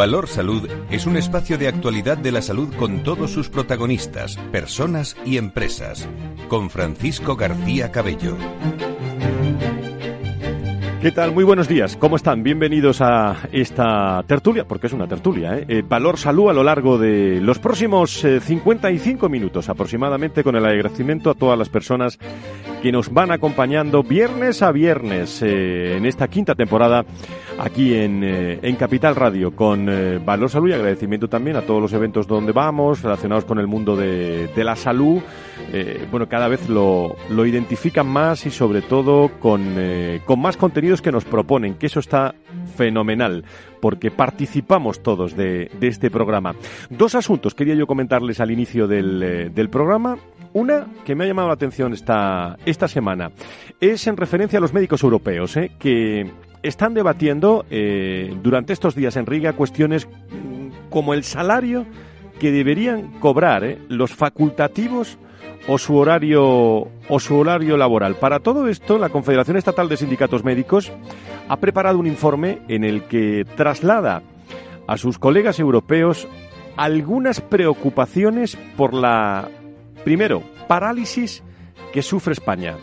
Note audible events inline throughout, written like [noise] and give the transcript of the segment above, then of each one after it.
Valor Salud es un espacio de actualidad de la salud con todos sus protagonistas, personas y empresas. Con Francisco García Cabello. ¿Qué tal? Muy buenos días. ¿Cómo están? Bienvenidos a esta tertulia, porque es una tertulia. ¿eh? eh Valor Salud a lo largo de los próximos 55 eh, minutos aproximadamente con el agradecimiento a todas las personas que nos van acompañando viernes a viernes eh, en esta quinta temporada aquí en, eh, en Capital Radio con eh, Valor Salud y agradecimiento también a todos los eventos donde vamos relacionados con el mundo de, de la salud. bueno, cada vez lo, lo, identifican más y sobre todo con, con más contenidos que nos proponen, que eso está fenomenal porque participamos todos de, de este programa. Dos asuntos quería yo comentarles al inicio del, del programa. Una que me ha llamado la atención esta, esta semana es en referencia a los médicos europeos, ¿eh? que están debatiendo eh, durante estos días en Riga cuestiones mm, como el salario que deberían cobrar ¿eh? los facultativos o su horario o su horario laboral. Para todo esto, la Confederación Estatal de Sindicatos Médicos ha preparado un informe en el que traslada a sus colegas europeos algunas preocupaciones por la Primero, parálisis que sufre España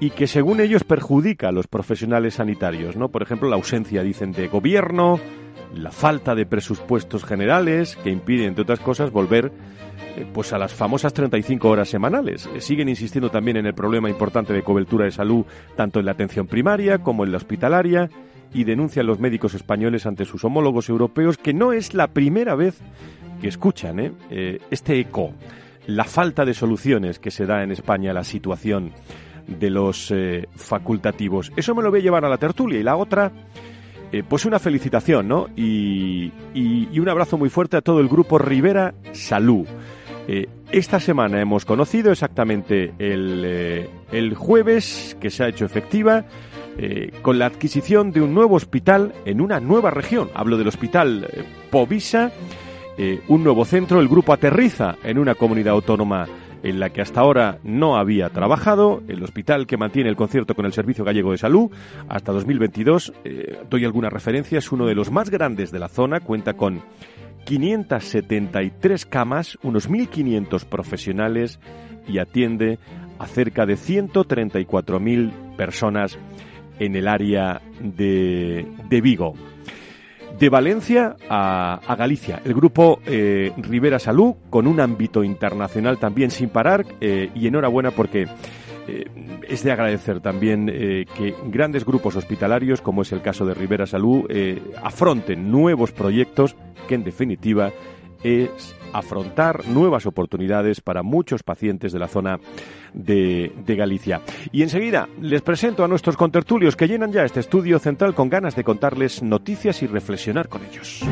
y que según ellos perjudica a los profesionales sanitarios, ¿no? Por ejemplo, la ausencia, dicen, de gobierno, la falta de presupuestos generales que impiden, entre otras cosas, volver eh, pues a las famosas 35 horas semanales. Eh, siguen insistiendo también en el problema importante de cobertura de salud tanto en la atención primaria como en la hospitalaria y denuncian los médicos españoles ante sus homólogos europeos que no es la primera vez que escuchan ¿eh? este eco la falta de soluciones que se da en España a la situación de los eh, facultativos. Eso me lo voy a llevar a la tertulia. Y la otra, eh, pues una felicitación, ¿no? Y, un abrazo muy fuerte a todo el grupo Rivera Salud. Eh, esta semana hemos conocido exactamente el, el, jueves que se ha hecho efectiva con la adquisición de un nuevo hospital en una nueva región. Hablo del hospital Povisa eh, un nuevo centro. El grupo aterriza en una comunidad autónoma en la que hasta ahora no había trabajado, el hospital que mantiene el concierto con el Servicio Gallego de Salud hasta 2022. Eh, doy algunas referencias, uno de los más grandes de la zona, cuenta con 573 camas, unos 1.500 profesionales y atiende a cerca de 134.000 personas en el área de, de Vigo de Valencia a, Galicia. El grupo eh, Rivera Salud, con un ámbito internacional también sin parar, eh, y enhorabuena porque eh, es de agradecer también que grandes grupos hospitalarios, como es el caso de Rivera Salud, afronten nuevos proyectos que en definitiva es afrontar nuevas oportunidades para muchos pacientes de la zona de, Galicia. Y enseguida les presento a nuestros contertulios que llenan ya este estudio central con ganas de contarles noticias y reflexionar con ellos.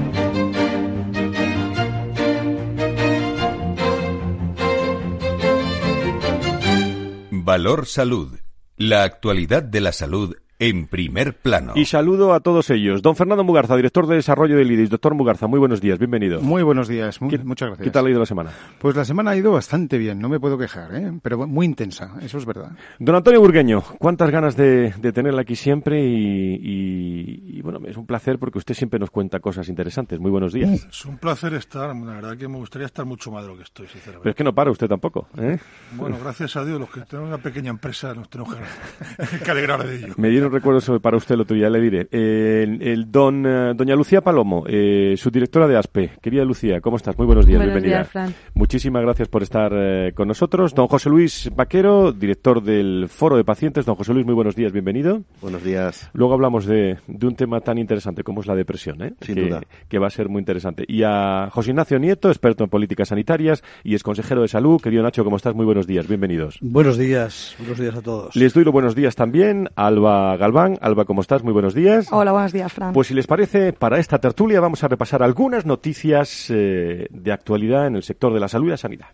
Valor Salud. La actualidad de la salud en primer plano. Y saludo a todos ellos. Don Fernando Mugarza, director de desarrollo del IDIS. Doctor Mugarza, muy buenos días, bienvenido. Muy buenos días, muchas gracias. ¿Qué tal ha ido la semana? Pues la semana ha ido bastante bien, no me puedo quejar, ¿eh? pero muy intensa, eso es verdad. Don Antonio Burgueño, cuántas ganas de, de tenerla aquí siempre y, bueno, es un placer porque usted siempre nos cuenta cosas interesantes. Muy buenos días. Es un placer estar, la verdad que me gustaría estar mucho más de lo que estoy, sinceramente. Pero es que no para usted tampoco, ¿eh? Bueno, gracias a Dios, los que tenemos una pequeña empresa nos tenemos que, [laughs] alegrar de ello. Me dieron recuerdos para usted lo otro, ya le diré. el, don, eh, doña Lucía Palomo, eh, su directora de ASPE. Querida Lucía, ¿cómo estás? Muy buenos días, buenos bienvenida. Días, Fran. Muchísimas gracias por estar eh, con nosotros. Don José Luis Vaquero, director del Foro de Pacientes. Don José Luis, muy buenos días, bienvenido. Buenos días. Luego hablamos de, un tema tan interesante como es la depresión, ¿eh? Sin que, duda. Que va a ser muy interesante. Y a José Ignacio Nieto, experto en políticas sanitarias y es consejero de salud. Querido Nacho, ¿cómo estás? Muy buenos días, bienvenidos. Buenos días, buenos días a todos. Les doy los buenos días también a Alba Alba Galván. Alba, ¿cómo estás? Muy buenos días. Hola, buenos días, Fran. Pues si les parece, para esta tertulia vamos a repasar algunas noticias eh, de actualidad en el sector de la salud y la sanidad.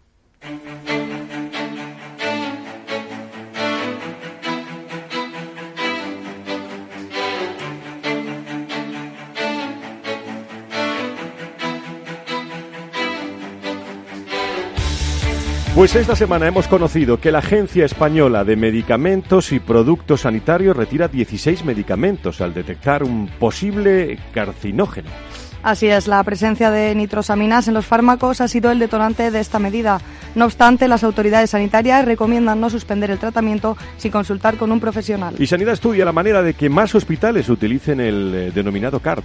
Pues esta semana hemos conocido que la Agencia Española de Medicamentos y Productos Sanitarios retira 16 medicamentos al detectar un posible carcinógeno. Así es, la presencia de nitrosaminas en los fármacos ha sido el detonante de esta medida. No obstante, las autoridades sanitarias recomiendan no suspender el tratamiento sin consultar con un profesional. Y Sanidad estudia la manera de que más hospitales utilicen el eh, denominado CART.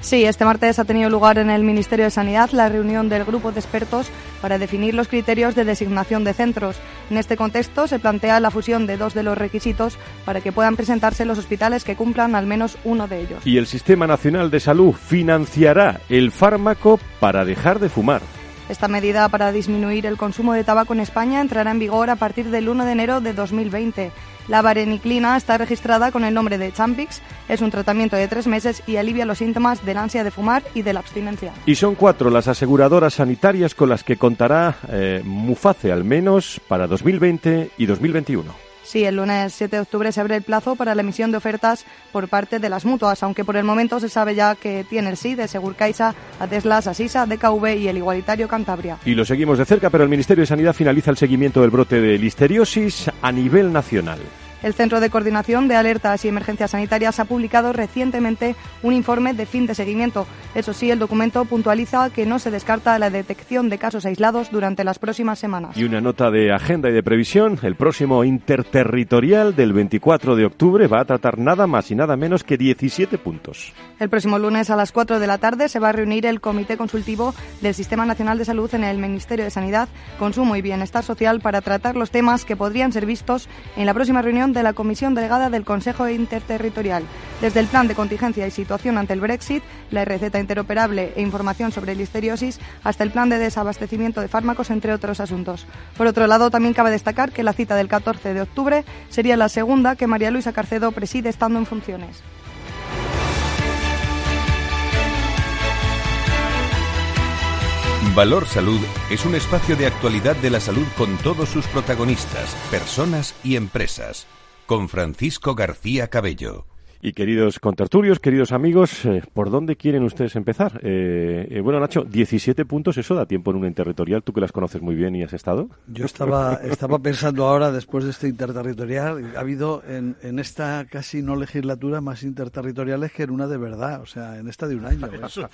Sí, este martes ha tenido lugar en el Ministerio de Sanidad la reunión del grupo de expertos para definir los criterios de designación de centros. En este contexto se plantea la fusión de dos de los requisitos para que puedan presentarse los hospitales que cumplan al menos uno de ellos. Y el Sistema Nacional de Salud financiará el fármaco para dejar de fumar. Esta medida para disminuir el consumo de tabaco en España entrará en vigor a partir del 1 de enero de 2020. La vareniclina está registrada con el nombre de Champix, es un tratamiento de tres meses y alivia los síntomas del ansia de fumar y de la abstinencia. Y son cuatro las aseguradoras sanitarias con las que contará eh, Muface al menos para 2020 y 2021. Sí, el lunes 7 de octubre se abre el plazo para la emisión de ofertas por parte de las mutuas, aunque por el momento se sabe ya que tiene el sí de Segurcaixa, Ateslas, Asisa, DKV y el Igualitario Cantabria. Y lo seguimos de cerca, pero el Ministerio de Sanidad finaliza el seguimiento del brote de listeriosis a nivel nacional. El Centro de Coordinación de Alertas y Emergencias Sanitarias ha publicado recientemente un informe de fin de seguimiento. Eso sí, el documento puntualiza que no se descarta la detección de casos aislados durante las próximas semanas. Y una nota de agenda y de previsión. El próximo interterritorial del 24 de octubre va a tratar nada más y nada menos que 17 puntos. El próximo lunes a las 4 de la tarde se va a reunir el Comité Consultivo del Sistema Nacional de Salud en el Ministerio de Sanidad, Consumo y Bienestar Social para tratar los temas que podrían ser vistos en la próxima reunión de la Comisión Delegada del Consejo Interterritorial, desde el plan de contingencia y situación ante el Brexit, la receta interoperable e información sobre listeriosis, hasta el plan de desabastecimiento de fármacos, entre otros asuntos. Por otro lado, también cabe destacar que la cita del 14 de octubre sería la segunda que María Luisa Carcedo preside estando en funciones. Valor Salud es un espacio de actualidad de la salud con todos sus protagonistas, personas y empresas con Francisco García Cabello. Y queridos contertulios, queridos amigos, eh, ¿por dónde quieren ustedes empezar? Eh, eh, bueno, Nacho, 17 puntos, ¿eso da tiempo en un interterritorial? ¿Tú que las conoces muy bien y has estado? Yo estaba, estaba pensando ahora, después de este interterritorial, ha habido en, en esta casi no legislatura más interterritoriales que en una de verdad, o sea, en esta de un año.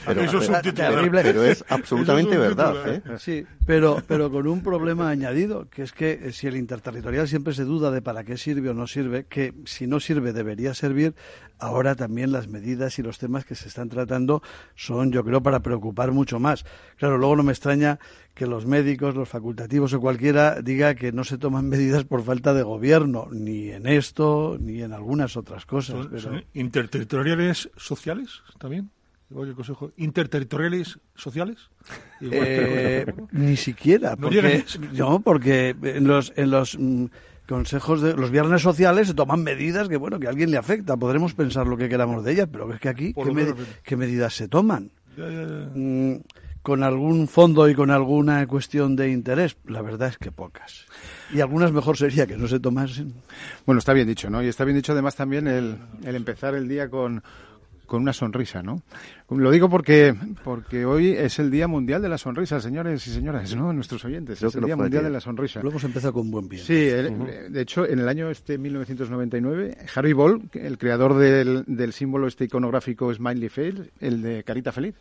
pero, es terrible, pero es absolutamente verdad. Sí, pero, pero con un problema añadido, que es que si el interterritorial siempre se duda de para qué sirve o no sirve, que si no sirve debería servir, ahora también las medidas y los temas que se están tratando son, yo creo, para preocupar mucho más. Claro, luego no me extraña que los médicos, los facultativos o cualquiera diga que no se toman [laughs] medidas por falta de gobierno, ni en esto, ni en algunas otras cosas. ¿Interterritoriales sociales también? Oye, consejo, interterritoriales sociales eh, ni siquiera porque no, porque en los en los mm, consejos de los viernes sociales se toman medidas que bueno que a alguien le afecta. Podremos pensar lo que queramos de ellas pero es que aquí qué, medidas se toman mm, con algún fondo y con alguna cuestión de interés. La verdad es que pocas. Y algunas mejor sería que no se tomasen. Bueno está bien dicho no y está bien dicho además también el, el empezar el día con con una sonrisa, ¿no? Lo digo porque, porque hoy es el Día Mundial de la Sonrisa, señores y señoras, ¿no? Nuestros oyentes. es el Día Mundial de la Sonrisa. Lo hemos empezado con buen pie. Sí, de hecho, en el año este 1999, Harry Ball, el creador del, del símbolo este iconográfico Smiley Face, el de Carita Feliz,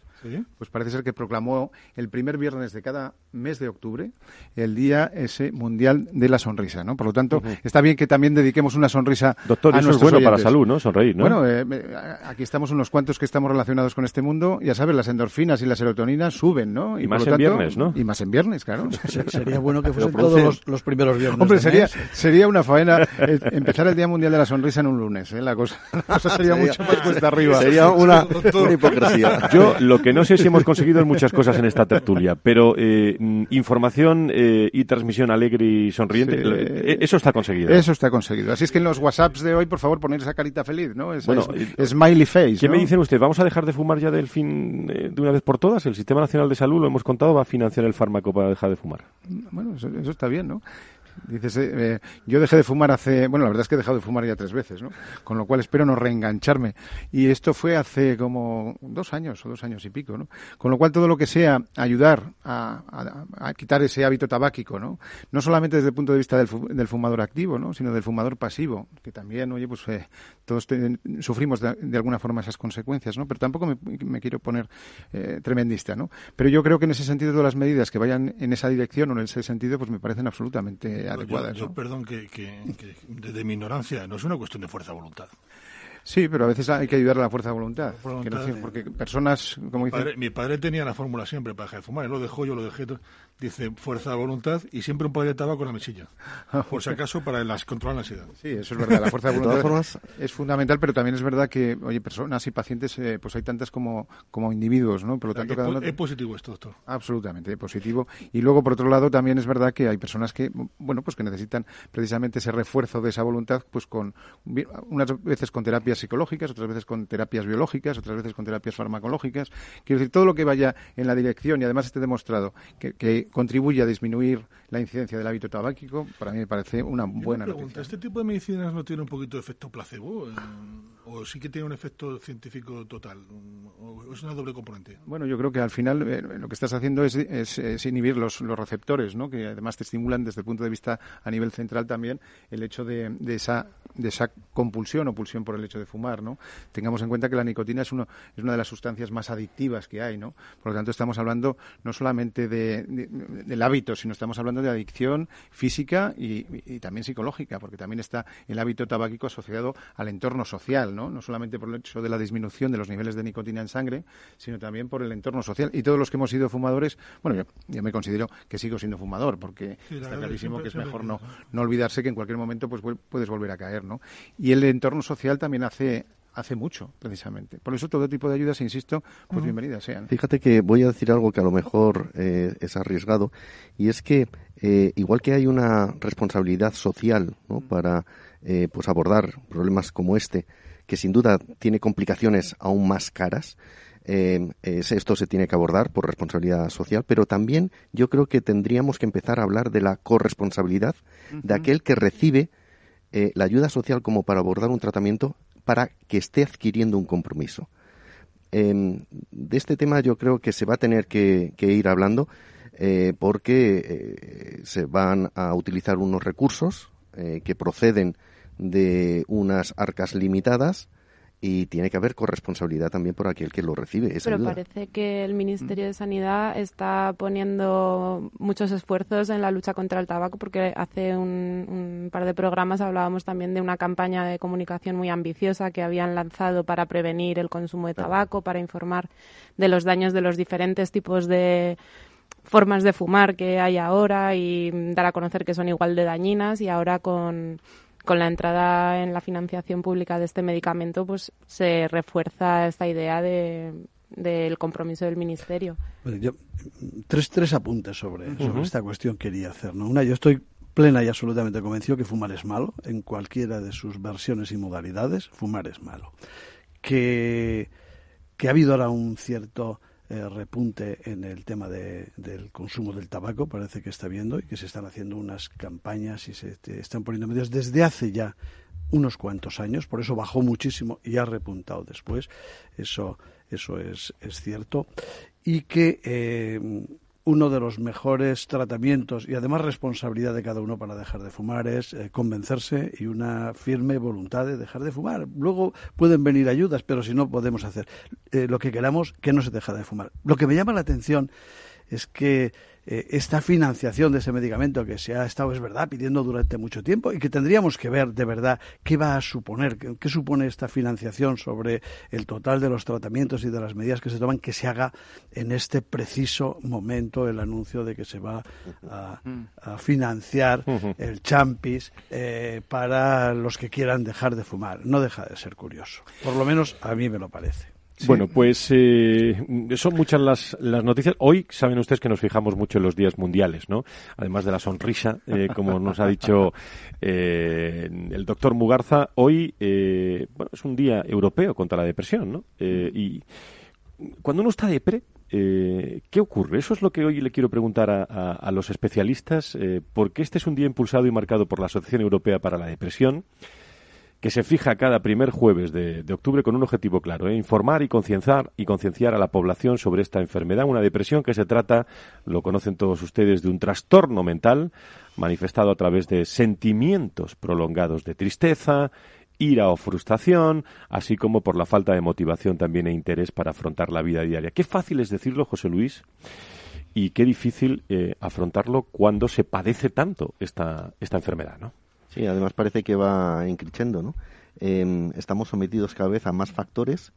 pues parece ser que proclamó el primer viernes de cada mes de octubre el Día ese Mundial de la Sonrisa, ¿no? Por lo tanto, está bien que también dediquemos una sonrisa Doctor, a eso es bueno para la salud, ¿no? Sonreír, ¿no? Bueno, eh, aquí estamos unos cuantos que estamos relacionados con este mundo, ya sabes, las endorfinas y las serotoninas suben, ¿no? Y, más en viernes, ¿no? Y más en viernes, claro. [laughs] Sería bueno que fuesen todos los, primeros viernes. Hombre, sería, sería una faena eh, empezar el Día Mundial de la Sonrisa en un lunes, ¿eh? La cosa, [laughs] sería, mucho más cuesta arriba. Sería [laughs] una, hipocresía. Yo lo que no sé si hemos conseguido es muchas cosas en esta tertulia, pero eh, mm, información eh, y transmisión alegre y sonriente, eso está conseguido. Eso está conseguido. Así es que en los WhatsApps de hoy, por favor, poner esa carita feliz, ¿no? bueno, smiley face. ¿Qué me dicen usted? ¿Vamos a dejar de fumar ya del fin de una vez por todas? El Sistema Nacional de Salud, lo hemos contado, va a financiar el fármaco para dejar de fumar. Bueno, eso, eso está bien, ¿no? Dices, eh, eh, yo dejé de fumar hace, bueno, la verdad es que he dejado de fumar ya tres veces, ¿no? Con lo cual espero no reengancharme. Y esto fue hace como dos años o dos años y pico, ¿no? Con lo cual todo lo que sea ayudar a, quitar ese hábito tabáquico, ¿no? No solamente desde el punto de vista del, fumador activo, ¿no? Sino del fumador pasivo, que también, oye, pues eh, todos sufrimos de, alguna forma esas consecuencias, ¿no? Pero tampoco me, quiero poner tremendista, ¿no? Pero yo creo que en ese sentido todas las medidas que vayan en esa dirección o en ese sentido, pues me parecen absolutamente yo, perdón que, desde mi ignorancia, no es una cuestión de fuerza de voluntad. Sí, pero a veces hay que ayudar a la fuerza de voluntad. porque personas, como dice... mi padre tenía la fórmula siempre para dejar de fumar. Él lo dejó, yo lo dejé dice fuerza de voluntad y siempre un de tabaco con la mesilla. [laughs] Por si acaso, para las, controlar la ansiedad. Sí, eso es verdad. La fuerza de [laughs] voluntad es fundamental, pero también es verdad que, oye, personas y pacientes, eh, pues hay tantas como, como individuos, ¿no? Por lo tanto, cada Es positivo esto, doctor. Absolutamente, es positivo. Y luego, por otro lado, también es verdad que hay personas que, bueno, pues que necesitan precisamente ese refuerzo de esa voluntad, pues con, unas veces con terapias psicológicas, otras veces con terapias biológicas, otras veces con terapias farmacológicas. Quiero decir, todo lo que vaya en la dirección y además esté demostrado que, que contribuye a disminuir la incidencia del hábito tabáquico, para mí me parece una buena noticia. ¿Este tipo de medicinas no tiene un poquito de efecto placebo? Eh, ¿O sí que tiene un efecto científico total? ¿O es una doble componente? Bueno, yo creo que al final eh, lo que estás haciendo es, es, inhibir los, los, receptores, ¿no? que además te estimulan desde el punto de vista a nivel central también el hecho de, de, esa, de esa compulsión o pulsión por el hecho de fumar. ¿no? Tengamos en cuenta que la nicotina es, uno, es una de las sustancias más adictivas que hay. ¿no? Por lo tanto, estamos hablando no solamente de, del hábito, sino estamos hablando de adicción física y, y también psicológica, porque también está el hábito tabáquico asociado al entorno social. ¿no? ¿no? solamente por el hecho de la disminución de los niveles de nicotina en sangre, sino también por el entorno social. Y todos los que hemos sido fumadores, bueno, yo, me considero que sigo siendo fumador, porque está clarísimo que es mejor no, no olvidarse que en cualquier momento pues puedes volver a caer, ¿no? Y el entorno social también hace hace mucho, precisamente. Por eso todo tipo de ayudas, insisto, pues bienvenidas sean. Fíjate que voy a decir algo que a lo mejor eh, es arriesgado, y es que eh, igual que hay una responsabilidad social ¿no? para eh, pues abordar problemas como este, que sin duda tiene complicaciones aún más caras. Eh, esto se tiene que abordar por responsabilidad social, pero también yo creo que tendríamos que empezar a hablar de la corresponsabilidad de aquel que recibe la ayuda social como para abordar un tratamiento para que esté adquiriendo un compromiso. Em, de este tema yo creo que se va a tener que, ir hablando eh, porque se van a utilizar unos recursos que proceden de unas arcas limitadas y tiene que haber corresponsabilidad también por aquel que lo recibe. Pero parece que el Ministerio de Sanidad está poniendo muchos esfuerzos en la lucha contra el tabaco, porque hace un, un, par de programas hablábamos también de una campaña de comunicación muy ambiciosa que habían lanzado para prevenir el consumo de tabaco, para informar de los daños de los diferentes tipos de formas de fumar que hay ahora y dar a conocer que son igual de dañinas y ahora con con la entrada en la financiación pública de este medicamento, pues se refuerza esta idea de, del compromiso del ministerio. tres, tres apuntes sobre, sobre esta cuestión quería hacer. ¿no? Una, yo estoy plena y absolutamente convencido que fumar es malo, en cualquiera de sus versiones y modalidades, fumar es malo. Que, que ha habido ahora un cierto eh, repunte en el tema del consumo del tabaco, parece que está viendo, y que se están haciendo unas campañas y se están poniendo medidas desde hace ya unos cuantos años, por eso bajó muchísimo y ha repuntado después, eso, eso es, es cierto, y que eh, uno de los mejores tratamientos y además responsabilidad de cada uno para dejar de fumar es eh, convencerse y una firme voluntad de dejar de fumar. Luego pueden venir ayudas, pero si no podemos hacer eh, lo que queramos, que no se deja de fumar. Lo que me llama la atención es que eh, esta financiación de ese medicamento que se ha estado, es verdad, pidiendo durante mucho tiempo y que tendríamos que ver de verdad qué va a suponer, qué, supone esta financiación sobre el total de los tratamientos y de las medidas que se toman, que se haga en este preciso momento el anuncio de que se va a, financiar el Champis eh, para los que quieran dejar de fumar. No deja de ser curioso. Por lo menos a mí me lo parece. Bueno, pues eh, son muchas las, las noticias. Hoy saben ustedes que nos fijamos mucho en los días mundiales, ¿no? Además de la sonrisa, eh, como nos ha dicho eh, el doctor Mugarza, hoy bueno, es un día europeo contra la depresión, ¿no? y cuando uno está depre, ¿qué ocurre? Eso es lo que hoy le quiero preguntar a, a los especialistas, porque este es un día impulsado y marcado por la Asociación Europea para la Depresión que se fija cada primer jueves de, octubre con un objetivo claro, ¿eh? informar y concienciar, y concienciar a la población sobre esta enfermedad, una depresión que se trata, lo conocen todos ustedes, de un trastorno mental manifestado a través de sentimientos prolongados de tristeza, ira o frustración, así como por la falta de motivación también e interés para afrontar la vida diaria. Qué fácil es decirlo, José Luis, y qué difícil eh, afrontarlo cuando se padece tanto esta, esta enfermedad, ¿no? Sí, además parece que va increciendo, ¿no? Em, estamos sometidos cada vez a más factores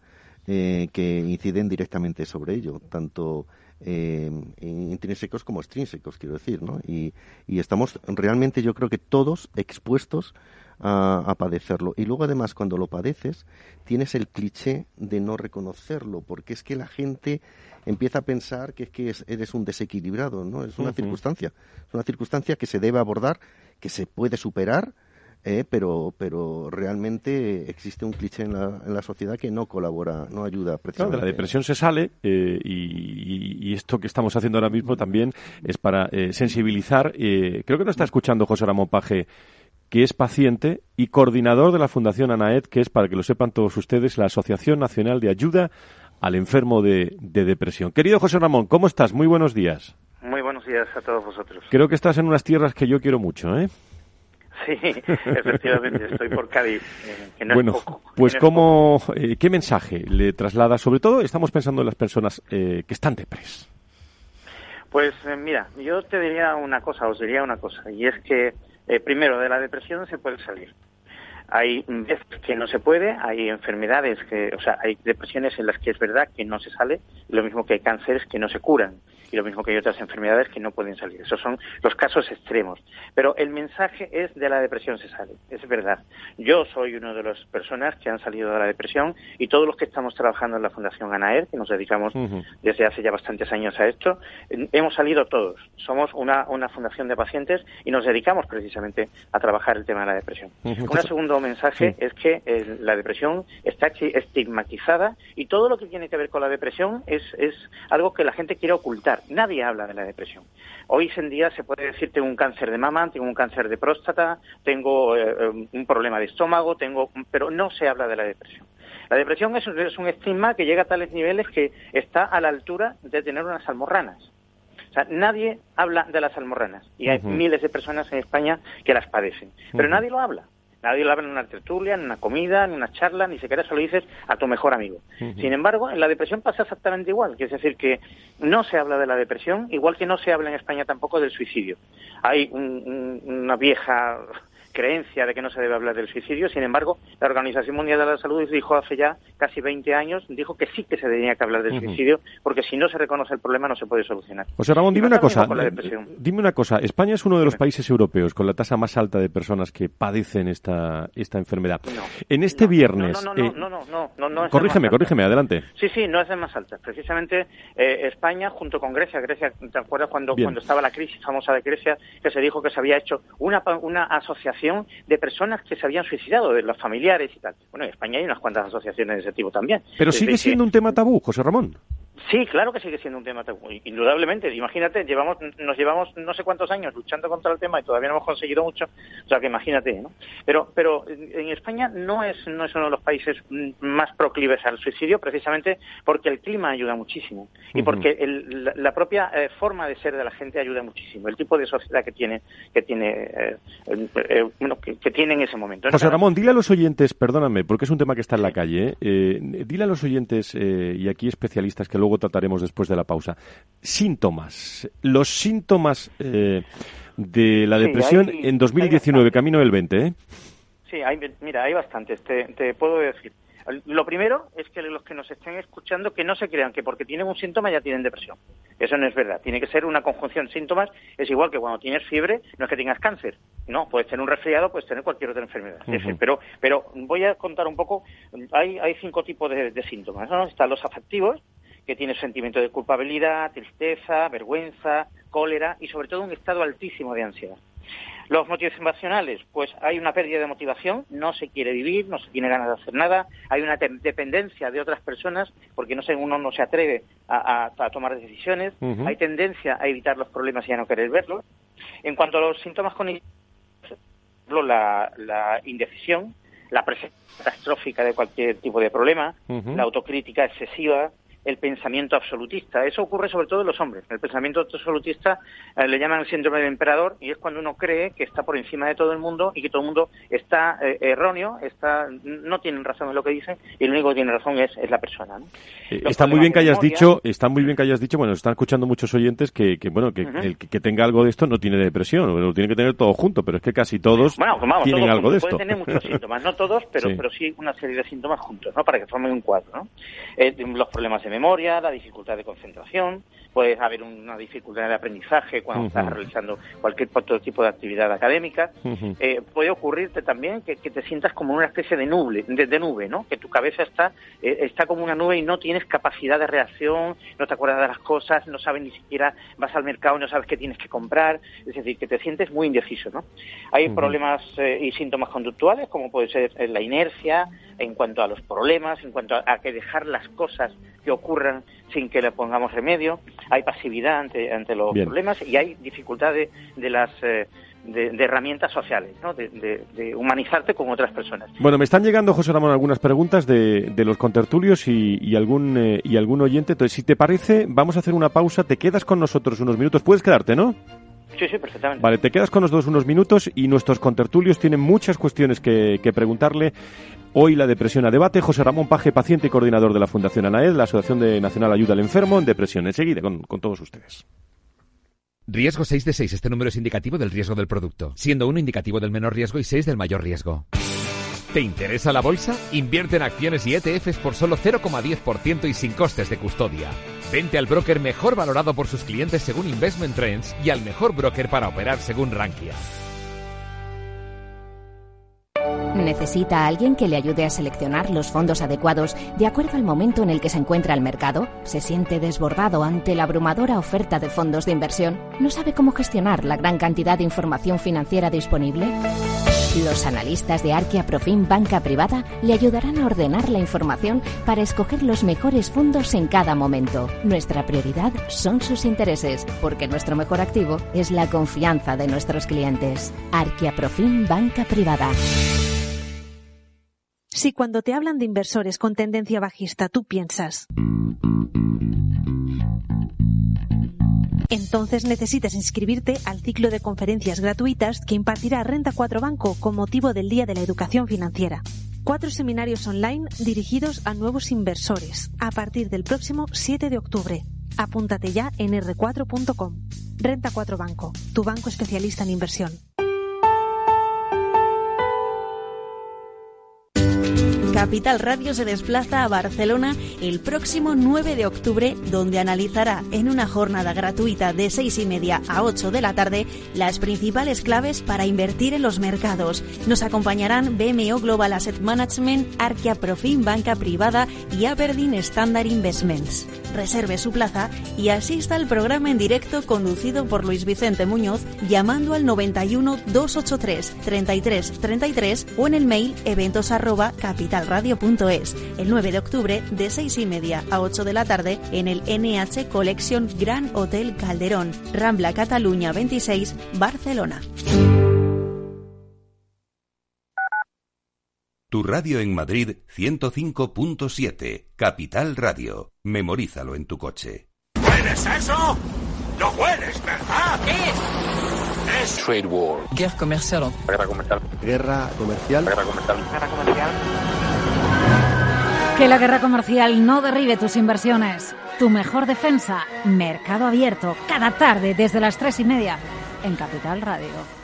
eh, que inciden directamente sobre ello, tanto eh, intrínsecos como extrínsecos, quiero decir, ¿no? Y, y, estamos realmente, yo creo que todos expuestos a, a, padecerlo. Y luego, además, cuando lo padeces, tienes el cliché de no reconocerlo, porque es que la gente empieza a pensar que es que eres un desequilibrado, ¿no? Es una circunstancia, es una circunstancia que se debe abordar que se puede superar, eh, pero, pero realmente existe un cliché en la, en la, sociedad que no colabora, no ayuda precisamente. de la depresión se sale eh, y, esto que estamos haciendo ahora mismo también es para eh, sensibilizar. creo que nos está escuchando José Ramón Paje que es paciente y coordinador de la Fundación ANAED, que es, para que lo sepan todos ustedes, la Asociación Nacional de Ayuda al Enfermo de, de Depresión. Querido José Ramón, ¿cómo estás? Muy buenos días. Buenos días a todos vosotros. Creo que estás en unas tierras que yo quiero mucho, ¿eh? Sí, [laughs] efectivamente, estoy por Cádiz. Eh, bueno, pues cómo, eh, ¿qué mensaje le traslada? Sobre todo estamos pensando en las personas eh, que están depres. Pues mira, yo te diría una cosa, os diría una cosa, y es que primero de la depresión se puede salir. Hay veces que no se puede, hay enfermedades que, o sea, hay depresiones en las que es verdad que no se sale, lo mismo que hay cánceres que no se curan y lo mismo que hay otras enfermedades que no pueden salir. Esos son los casos extremos. Pero el mensaje es de la depresión se sale, es verdad. Yo soy una de las personas que han salido de la depresión y todos los que estamos trabajando en la Fundación ANAER, que nos dedicamos desde hace ya bastantes años a esto, hemos salido todos. Somos una, una fundación de pacientes y nos dedicamos precisamente a trabajar el tema de la depresión. Un segundo mensaje es que eh, la depresión está estigmatizada y todo lo que tiene que ver con la depresión es, es algo que la gente quiere ocultar nadie habla de la depresión. Hoy en día se puede decir tengo un cáncer de mama, tengo un cáncer de próstata, tengo eh, eh, un problema de estómago, tengo, pero no se habla de la depresión. La depresión es, un estigma que llega a tales niveles que está a la altura de tener unas almorranas. O sea, nadie habla de las almorranas y hay miles de personas en España que las padecen, pero nadie lo habla. Nadie lo habla en una tertulia, en una comida, en una charla, ni siquiera se lo dices a tu mejor amigo. Sin embargo, en la depresión pasa exactamente igual, que es decir, que no se habla de la depresión, igual que no se habla en España tampoco del suicidio. Hay una vieja creencia de que no se debe hablar del suicidio. Sin embargo, la Organización Mundial de la Salud dijo hace ya casi 20 años, dijo que sí que se tenía que hablar del suicidio, porque si no se reconoce el problema no se puede solucionar. José Ramón, dime una cosa. Eh, dime una cosa. España es uno de los países europeos con la tasa más alta de personas que padecen esta, esta enfermedad. en este viernes... No, no, no, no, no, no, Corrígeme, corrígeme, adelante. Sí, sí, no es de más alta. Precisamente eh, España, junto con Grecia, Grecia, ¿te acuerdas cuando, cuando estaba la crisis famosa de Grecia, que se dijo que se había hecho una, una asociación de personas que se habían suicidado, de los familiares y tal. Bueno, en España hay unas cuantas asociaciones de ese tipo también. Pero sigue siendo un tema tabú, José Ramón. Sí, claro que sigue siendo un tema indudablemente. Imagínate, llevamos, nos llevamos no sé cuántos años luchando contra el tema y todavía no hemos conseguido mucho. O sea que imagínate, ¿no? Pero, pero en España no es, no es uno de los países más proclives al suicidio, precisamente porque el clima ayuda muchísimo y porque la, propia eh, forma de ser de la gente ayuda muchísimo. El tipo de sociedad que tiene, que tiene, eh, eh, que, tiene en ese momento. José Ramón, dile a los oyentes, perdóname, porque es un tema que está en la calle. dile a los oyentes y aquí especialistas que luego luego trataremos después de la pausa. Síntomas. Los síntomas eh, de la depresión en 2019, camino del 20, ¿eh? Sí, hay, mira, hay bastantes, te, te puedo decir. Lo primero es que los que nos estén escuchando que no se crean que porque tienen un síntoma ya tienen depresión. Eso no es verdad. Tiene que ser una conjunción de síntomas. Es igual que cuando tienes fiebre, no es que tengas cáncer. No, puedes tener un resfriado, puedes tener cualquier otra enfermedad. pero, pero voy a contar un poco. Hay, hay cinco tipos de, síntomas. ¿no? Están los afectivos, que tienen sentimiento de culpabilidad, tristeza, vergüenza, cólera y sobre todo un estado altísimo de ansiedad. Los motivacionales, pues hay una pérdida de motivación, no se quiere vivir, no se tiene ganas de hacer nada, hay una dependencia de otras personas porque no sé, uno no se atreve a, tomar decisiones, hay tendencia a evitar los problemas y a no querer verlos. En cuanto a los síntomas cognitivos, la, la indecisión, la presencia catastrófica de cualquier tipo de problema, la autocrítica excesiva, el pensamiento absolutista. Eso ocurre sobre todo en los hombres. El pensamiento absolutista eh, le llaman el síndrome del emperador y es cuando uno cree que está por encima de todo el mundo y que todo el mundo está eh, erróneo, está no tienen razón en lo que dicen y lo único que tiene razón es, es la persona. Eh, está muy bien que hayas dicho, está muy bien que hayas dicho, bueno, están escuchando muchos oyentes que, bueno, que el que tenga algo de esto no tiene depresión, lo tiene que tener todo junto, pero es que casi todos tienen algo de esto. Pueden tener muchos [laughs] síntomas, no todos, pero sí. pero sí una serie de síntomas juntos, ¿no? Para que formen un cuadro, ¿no? los problemas de memoria, la dificultad de concentración, puede haber una dificultad de aprendizaje cuando estás realizando cualquier otro tipo de actividad académica. Eh, puede ocurrirte también que, te sientas como una especie de nube, de, nube, ¿no? Que tu cabeza está, eh, está como una nube y no tienes capacidad de reacción, no te acuerdas de las cosas, no sabes ni siquiera, vas al mercado y no sabes qué tienes que comprar, es decir, que te sientes muy indeciso, ¿no? Hay problemas eh, y síntomas conductuales, como puede ser la inercia, en cuanto a los problemas, en cuanto a, que dejar las cosas que ocurran sin que le pongamos remedio. Hay pasividad ante, ante los problemas y hay dificultad de, las eh, de, herramientas sociales, ¿no? de, humanizarte con otras personas. Bueno, me están llegando, José Ramón, algunas preguntas de, los contertulios y, y algún, eh, y algún oyente. Entonces, si te parece, vamos a hacer una pausa. Te quedas con nosotros unos minutos. Puedes quedarte, ¿no? Sí, sí, perfectamente. Vale, te quedas con nosotros unos minutos y nuestros contertulios tienen muchas cuestiones que, que preguntarle. Hoy la depresión a debate. José Ramón Paje, paciente y coordinador de la Fundación ANAED, la Asociación de Nacional Ayuda al Enfermo en Depresión. Enseguida con, con todos ustedes. Riesgo 6 de 6. Este número es indicativo del riesgo del producto, siendo 1 indicativo del menor riesgo y 6 del mayor riesgo. ¿Te interesa la bolsa? Invierte en acciones y ETFs por solo 0,10% y sin costes de custodia. Vente al broker mejor valorado por sus clientes según Investment Trends y al mejor broker para operar según Rankia. ¿Necesita a alguien que le ayude a seleccionar los fondos adecuados de acuerdo al momento en el que se encuentra el mercado? ¿Se siente desbordado ante la abrumadora oferta de fondos de inversión? ¿No sabe cómo gestionar la gran cantidad de información financiera disponible? Los analistas de Arquia Profim Banca Privada le ayudarán a ordenar la información para escoger los mejores fondos en cada momento. Nuestra prioridad son sus intereses, porque nuestro mejor activo es la confianza de nuestros clientes. Arquia Profim Banca Privada. Si cuando te hablan de inversores con tendencia bajista tú piensas entonces necesitas inscribirte al ciclo de conferencias gratuitas que impartirá Renta 4 Banco con motivo del Día de la Educación Financiera. Cuatro seminarios online dirigidos a nuevos inversores a partir del próximo 7 de octubre. Apúntate ya en r4.com. Renta 4 Banco, tu banco especialista en inversión. Capital Radio se desplaza a Barcelona el próximo 9 de octubre, donde analizará en una jornada gratuita de 6 y media a 8 de la tarde las principales claves para invertir en los mercados. Nos acompañarán BMO Global Asset Management, Arquia Profim Banca Privada y Aberdeen Standard Investments. Reserve su plaza y asista al programa en directo conducido por Luis Vicente Muñoz llamando al 91 283 33 33 o en el mail eventos arroba capitalradio.es el 9 de octubre de 6 y media a 8 de la tarde en el NH Collection Gran Hotel Calderón, Rambla Cataluña 26, Barcelona. Tu radio en Madrid 105.7, Capital Radio. Memorízalo en tu coche. ¿Hueles eso? ¿Lo hueles, verdad? ¿Qué es? Trade war. Guerra comercial. Guerra comercial. Guerra comercial. Guerra comercial. Guerra comercial. Que la guerra comercial no derribe tus inversiones. Tu mejor defensa, Mercado Abierto, cada tarde desde las tres y media en Capital Radio.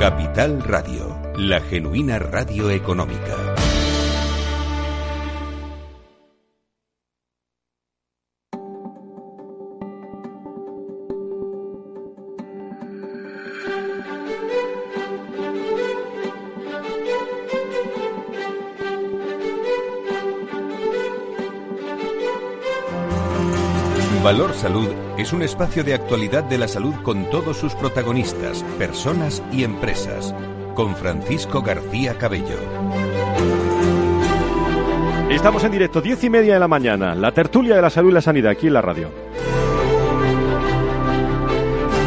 Capital Radio, la genuina radio económica. Valor Salud es un espacio de actualidad de la salud con todos sus protagonistas, personas y empresas. Con Francisco García Cabello. Estamos en directo, diez y media de la mañana, la tertulia de la salud y la sanidad aquí en la radio.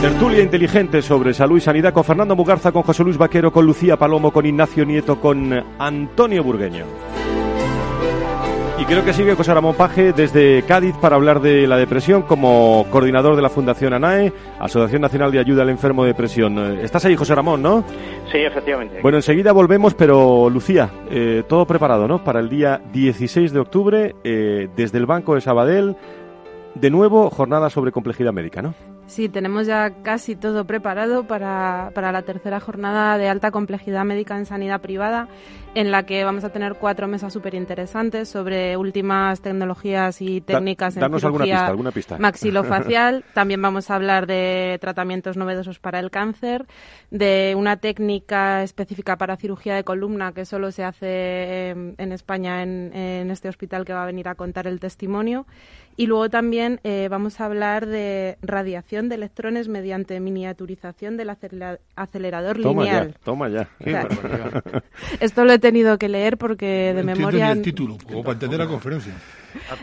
Tertulia inteligente sobre salud y sanidad con Fernando Mugarza, con José Luis Vaquero, con Lucía Palomo, con Ignacio Nieto, con Antonio Burgueño. Y creo que sigue José Ramón Paje desde Cádiz para hablar de la depresión como coordinador de la Fundación ANAE, Asociación Nacional de Ayuda al Enfermo de Depresión. Estás ahí, José Ramón, ¿no? Sí, efectivamente. Bueno, enseguida volvemos, pero Lucía, eh, todo preparado, ¿no? Para el día 16 de octubre, eh, desde el Banco de Sabadell, de nuevo, jornada sobre complejidad médica, ¿no? Sí, tenemos ya casi todo preparado para, para, la tercera jornada de alta complejidad médica en sanidad privada, en la que vamos a tener cuatro mesas súper interesantes sobre últimas tecnologías y técnicas da, en cirugía alguna pista, alguna pista. maxilofacial. [laughs] También vamos a hablar de tratamientos novedosos para el cáncer, de una técnica específica para cirugía de columna que solo se hace en, en España en, en este hospital que va a venir a contar el testimonio. Y luego también eh, vamos a hablar de radiación de electrones mediante miniaturización del acelerador toma lineal. Ya, toma ya. O sea, [laughs] esto lo he tenido que leer porque de no memoria. el título, como para entender la conferencia.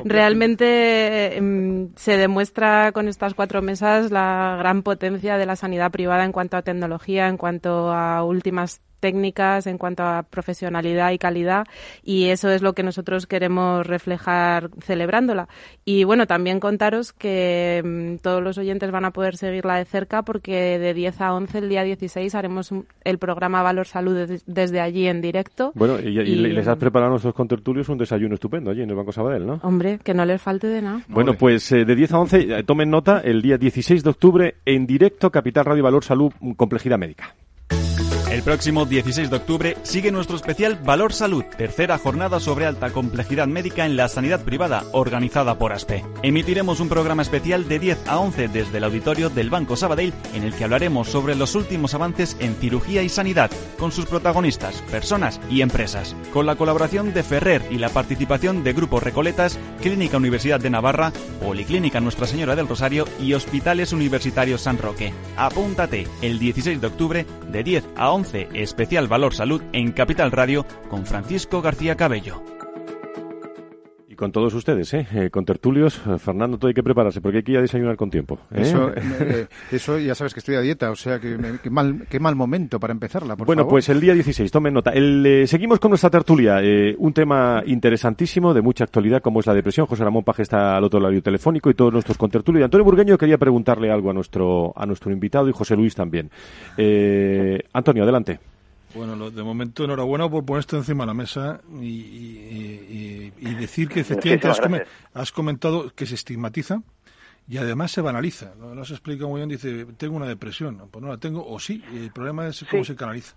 Realmente eh, se demuestra con estas cuatro mesas la gran potencia de la sanidad privada en cuanto a tecnología, en cuanto a últimas técnicas, en cuanto a profesionalidad y calidad, y eso es lo que nosotros queremos reflejar celebrándola. Y bueno, también contaros que mmm, todos los oyentes van a poder seguirla de cerca porque de 10 a 11 el día 16 haremos un, el programa Valor Salud des, desde allí en directo. Bueno, y, y, y, les has preparado a nuestros contertulios un desayuno estupendo allí en el Banco Sabadell, ¿no? Hombre, que no les falte de nada. Bueno, pues eh, de 10 a 11, eh, tomen nota, el día 16 de octubre, en directo, Capital Radio Valor Salud, Complejidad Médica. El próximo 16 de octubre sigue nuestro especial Valor Salud, tercera jornada sobre alta complejidad médica en la sanidad privada, organizada por ASPE. Emitiremos un programa especial de 10 a 11 desde el auditorio del Banco Sabadell, en el que hablaremos sobre los últimos avances en cirugía y sanidad, con sus protagonistas, personas y empresas. Con la colaboración de Ferrer y la participación de Grupo Recoletas, Clínica Universidad de Navarra, Policlínica Nuestra Señora del Rosario y Hospitales Universitarios San Roque. Apúntate el 16 de octubre de 10 a 11 Especial Valor Salud en Capital Radio con Francisco García Cabello. Con todos ustedes, ¿eh? eh con tertulios, Fernando, todo hay que prepararse porque hay que ir a desayunar con tiempo. ¿eh? Eso, [laughs] eh, eso, ya sabes que estoy a dieta, o sea, que, que mal, qué mal momento para empezarla, por Bueno, favor. pues el día 16, tomen nota. El, eh, seguimos con nuestra tertulia, un tema interesantísimo, de mucha actualidad, como es la depresión. José Ramón Paje está al otro lado telefónico y todos nuestros contertulios. Y Antonio Burgueño quería preguntarle algo a nuestro, a nuestro invitado y José Luis también. Antonio, adelante. Bueno, lo, de momento enhorabuena por poner esto encima de la mesa y, y, y, decir que efectivamente has, com has, comentado que se estigmatiza y además se banaliza. No, no se explica muy bien, dice, tengo una depresión. Pues no la tengo, o sí, el problema es cómo sí. se canaliza.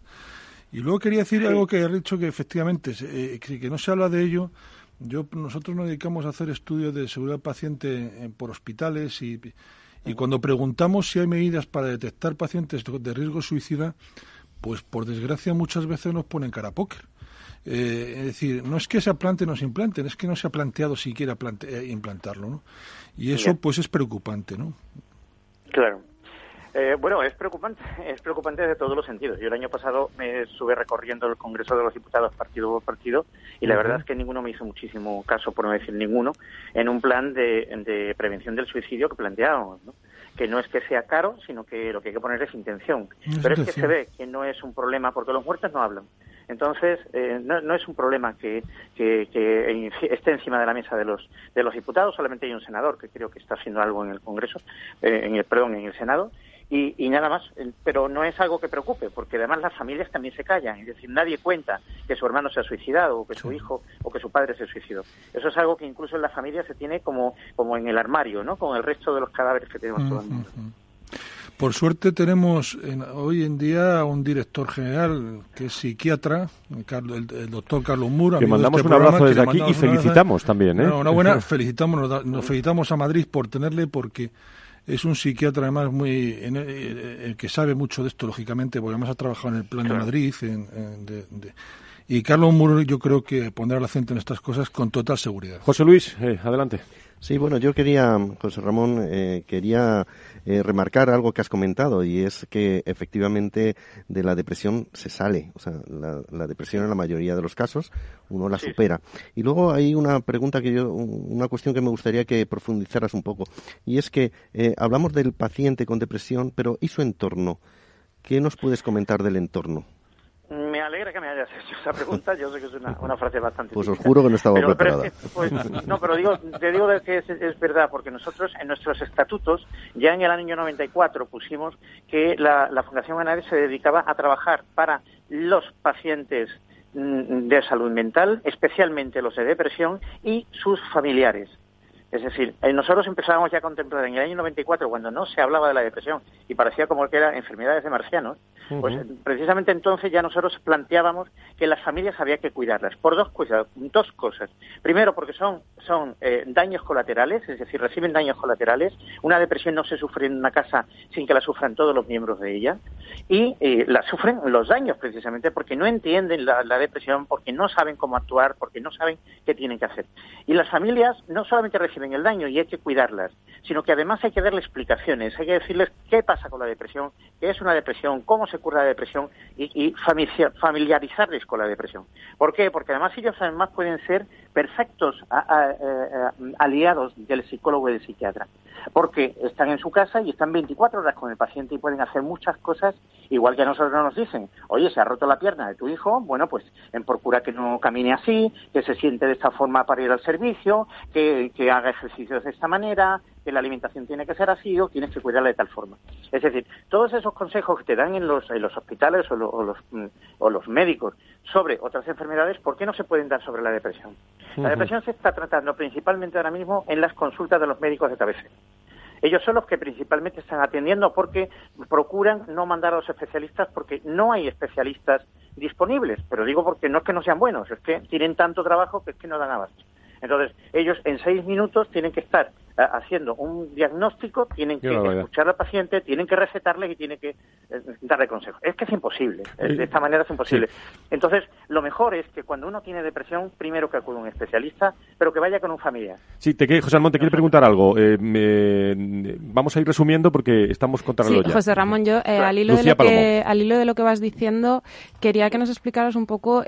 Y luego quería decir sí. algo que has dicho que efectivamente, eh, que no se habla de ello. Yo, nosotros nos dedicamos a hacer estudios de seguridad paciente por hospitales y, y cuando preguntamos si hay medidas para detectar pacientes de riesgo suicida, pues por desgracia muchas veces nos ponen cara póker. Eh, es decir, no es que se implanten o se implanten, es que no se ha planteado siquiera eh, implantarlo, ¿no? Y eso, pues, es preocupante, ¿no? Claro. Eh, bueno, es preocupante, [laughs] es preocupante de todos los sentidos. Yo el año pasado me estuve recorriendo el Congreso de los Diputados partido por partido y la verdad es que ninguno me hizo muchísimo caso, por no decir ninguno, en un plan de, prevención del suicidio que planteábamos, que no es que sea caro, sino que lo que hay que poner es intención. Pero es que se ve que no es un problema porque los muertos no hablan. Entonces, eh, no, es un problema que, esté encima de la mesa de los, de los diputados, solamente hay un senador que creo que está haciendo algo en el Congreso, eh, en el, perdón, en el Senado, y, nada más. Pero no es algo que preocupe, porque además las familias también se callan. Es decir, nadie cuenta que su hermano se ha suicidado, o que su hijo, o que su padre se suicidó. Eso es algo que incluso en la familia se tiene como, como en el armario, ¿no? Con el resto de los cadáveres que tenemos todo el mundo. Por suerte tenemos hoy en día un director general que es psiquiatra, el, doctor Carlos Mura. Que mandamos este un abrazo desde aquí y felicitamos también. ¿eh? Una buena, [laughs] felicitamos, nos felicitamos a Madrid por tenerle porque es un psiquiatra además muy eh, que sabe mucho de esto lógicamente porque además ha trabajado en el plan de Madrid y Carlos Muro yo creo que pondrá el acento en estas cosas con total seguridad José Luis eh, adelante sí bueno yo quería José Ramón eh, quería eh, remarcar algo que has comentado y es que efectivamente de la depresión se sale. O sea, la, depresión en la mayoría de los casos uno la supera. Y luego hay una pregunta que yo, una cuestión que me gustaría que profundizaras un poco y es que eh, hablamos del paciente con depresión, pero ¿y su entorno? ¿Qué nos puedes comentar del entorno? Me alegra que me hayas hecho esa pregunta. Yo sé que es una, una frase bastante. Pues os juro que no estaba preparada. Pues, no, pero digo, te digo que es, verdad, porque nosotros en nuestros estatutos, ya en el año 94, pusimos que la, la Fundación ANADE se dedicaba a trabajar para los pacientes mm, de salud mental, especialmente los de depresión y sus familiares. Es decir, eh, nosotros empezábamos ya a contemplar en el año 94, cuando no se hablaba de la depresión y parecía como que eran enfermedades de marcianos, pues precisamente entonces ya nosotros planteábamos que las familias había que cuidarlas por dos cosas. Dos cosas. Primero, porque son, son eh, daños colaterales, es decir, reciben daños colaterales. Una depresión no se sufre en una casa sin que la sufran todos los miembros de ella. Y eh, la sufren los daños precisamente porque no entienden la, la depresión, porque no saben cómo actuar, porque no saben qué tienen que hacer. Y las familias no solamente reciben el daño y hay que cuidarlas, sino que además hay que darle explicaciones, hay que decirles qué pasa con la depresión, qué es una depresión, cómo se cura la depresión y, familiarizarles con la depresión. ¿Por qué? Porque además ellos además pueden ser perfectos aliados del psicólogo y del psiquiatra, porque están en su casa y están 24 horas con el paciente y pueden hacer muchas cosas, igual que a nosotros nos dicen, oye, se ha roto la pierna de tu hijo, bueno, pues en procura que no camine así, que se siente de esta forma para ir al servicio, que, que haga ejercicios de esta manera, que la alimentación tiene que ser así o tienes que cuidarla de tal forma. Es decir, todos esos consejos que te dan en los, en los hospitales o, los, mm, o los médicos sobre otras enfermedades, ¿por qué no se pueden dar sobre la depresión? La depresión se está tratando principalmente ahora mismo en las consultas de los médicos de cabecera. Ellos son los que principalmente están atendiendo porque procuran no mandar a los especialistas porque no hay especialistas disponibles. Pero digo porque no es que no sean buenos, es que tienen tanto trabajo que es que no dan abasto. Entonces, ellos en seis minutos tienen que estar haciendo un diagnóstico, tienen que escuchar al paciente, tienen que recetarle y tienen que eh, darle consejos. Es que es imposible, de esta manera es imposible. Entonces, lo mejor es que cuando uno tiene depresión, primero que acude a un especialista, pero que vaya con un familiar. Sí, te José Ramón, te quiero preguntar algo. Eh, vamos a ir resumiendo porque estamos contra sí, José Ramón, yo eh, al, hilo de lo que, al hilo de lo que vas diciendo, quería que nos explicaras un poco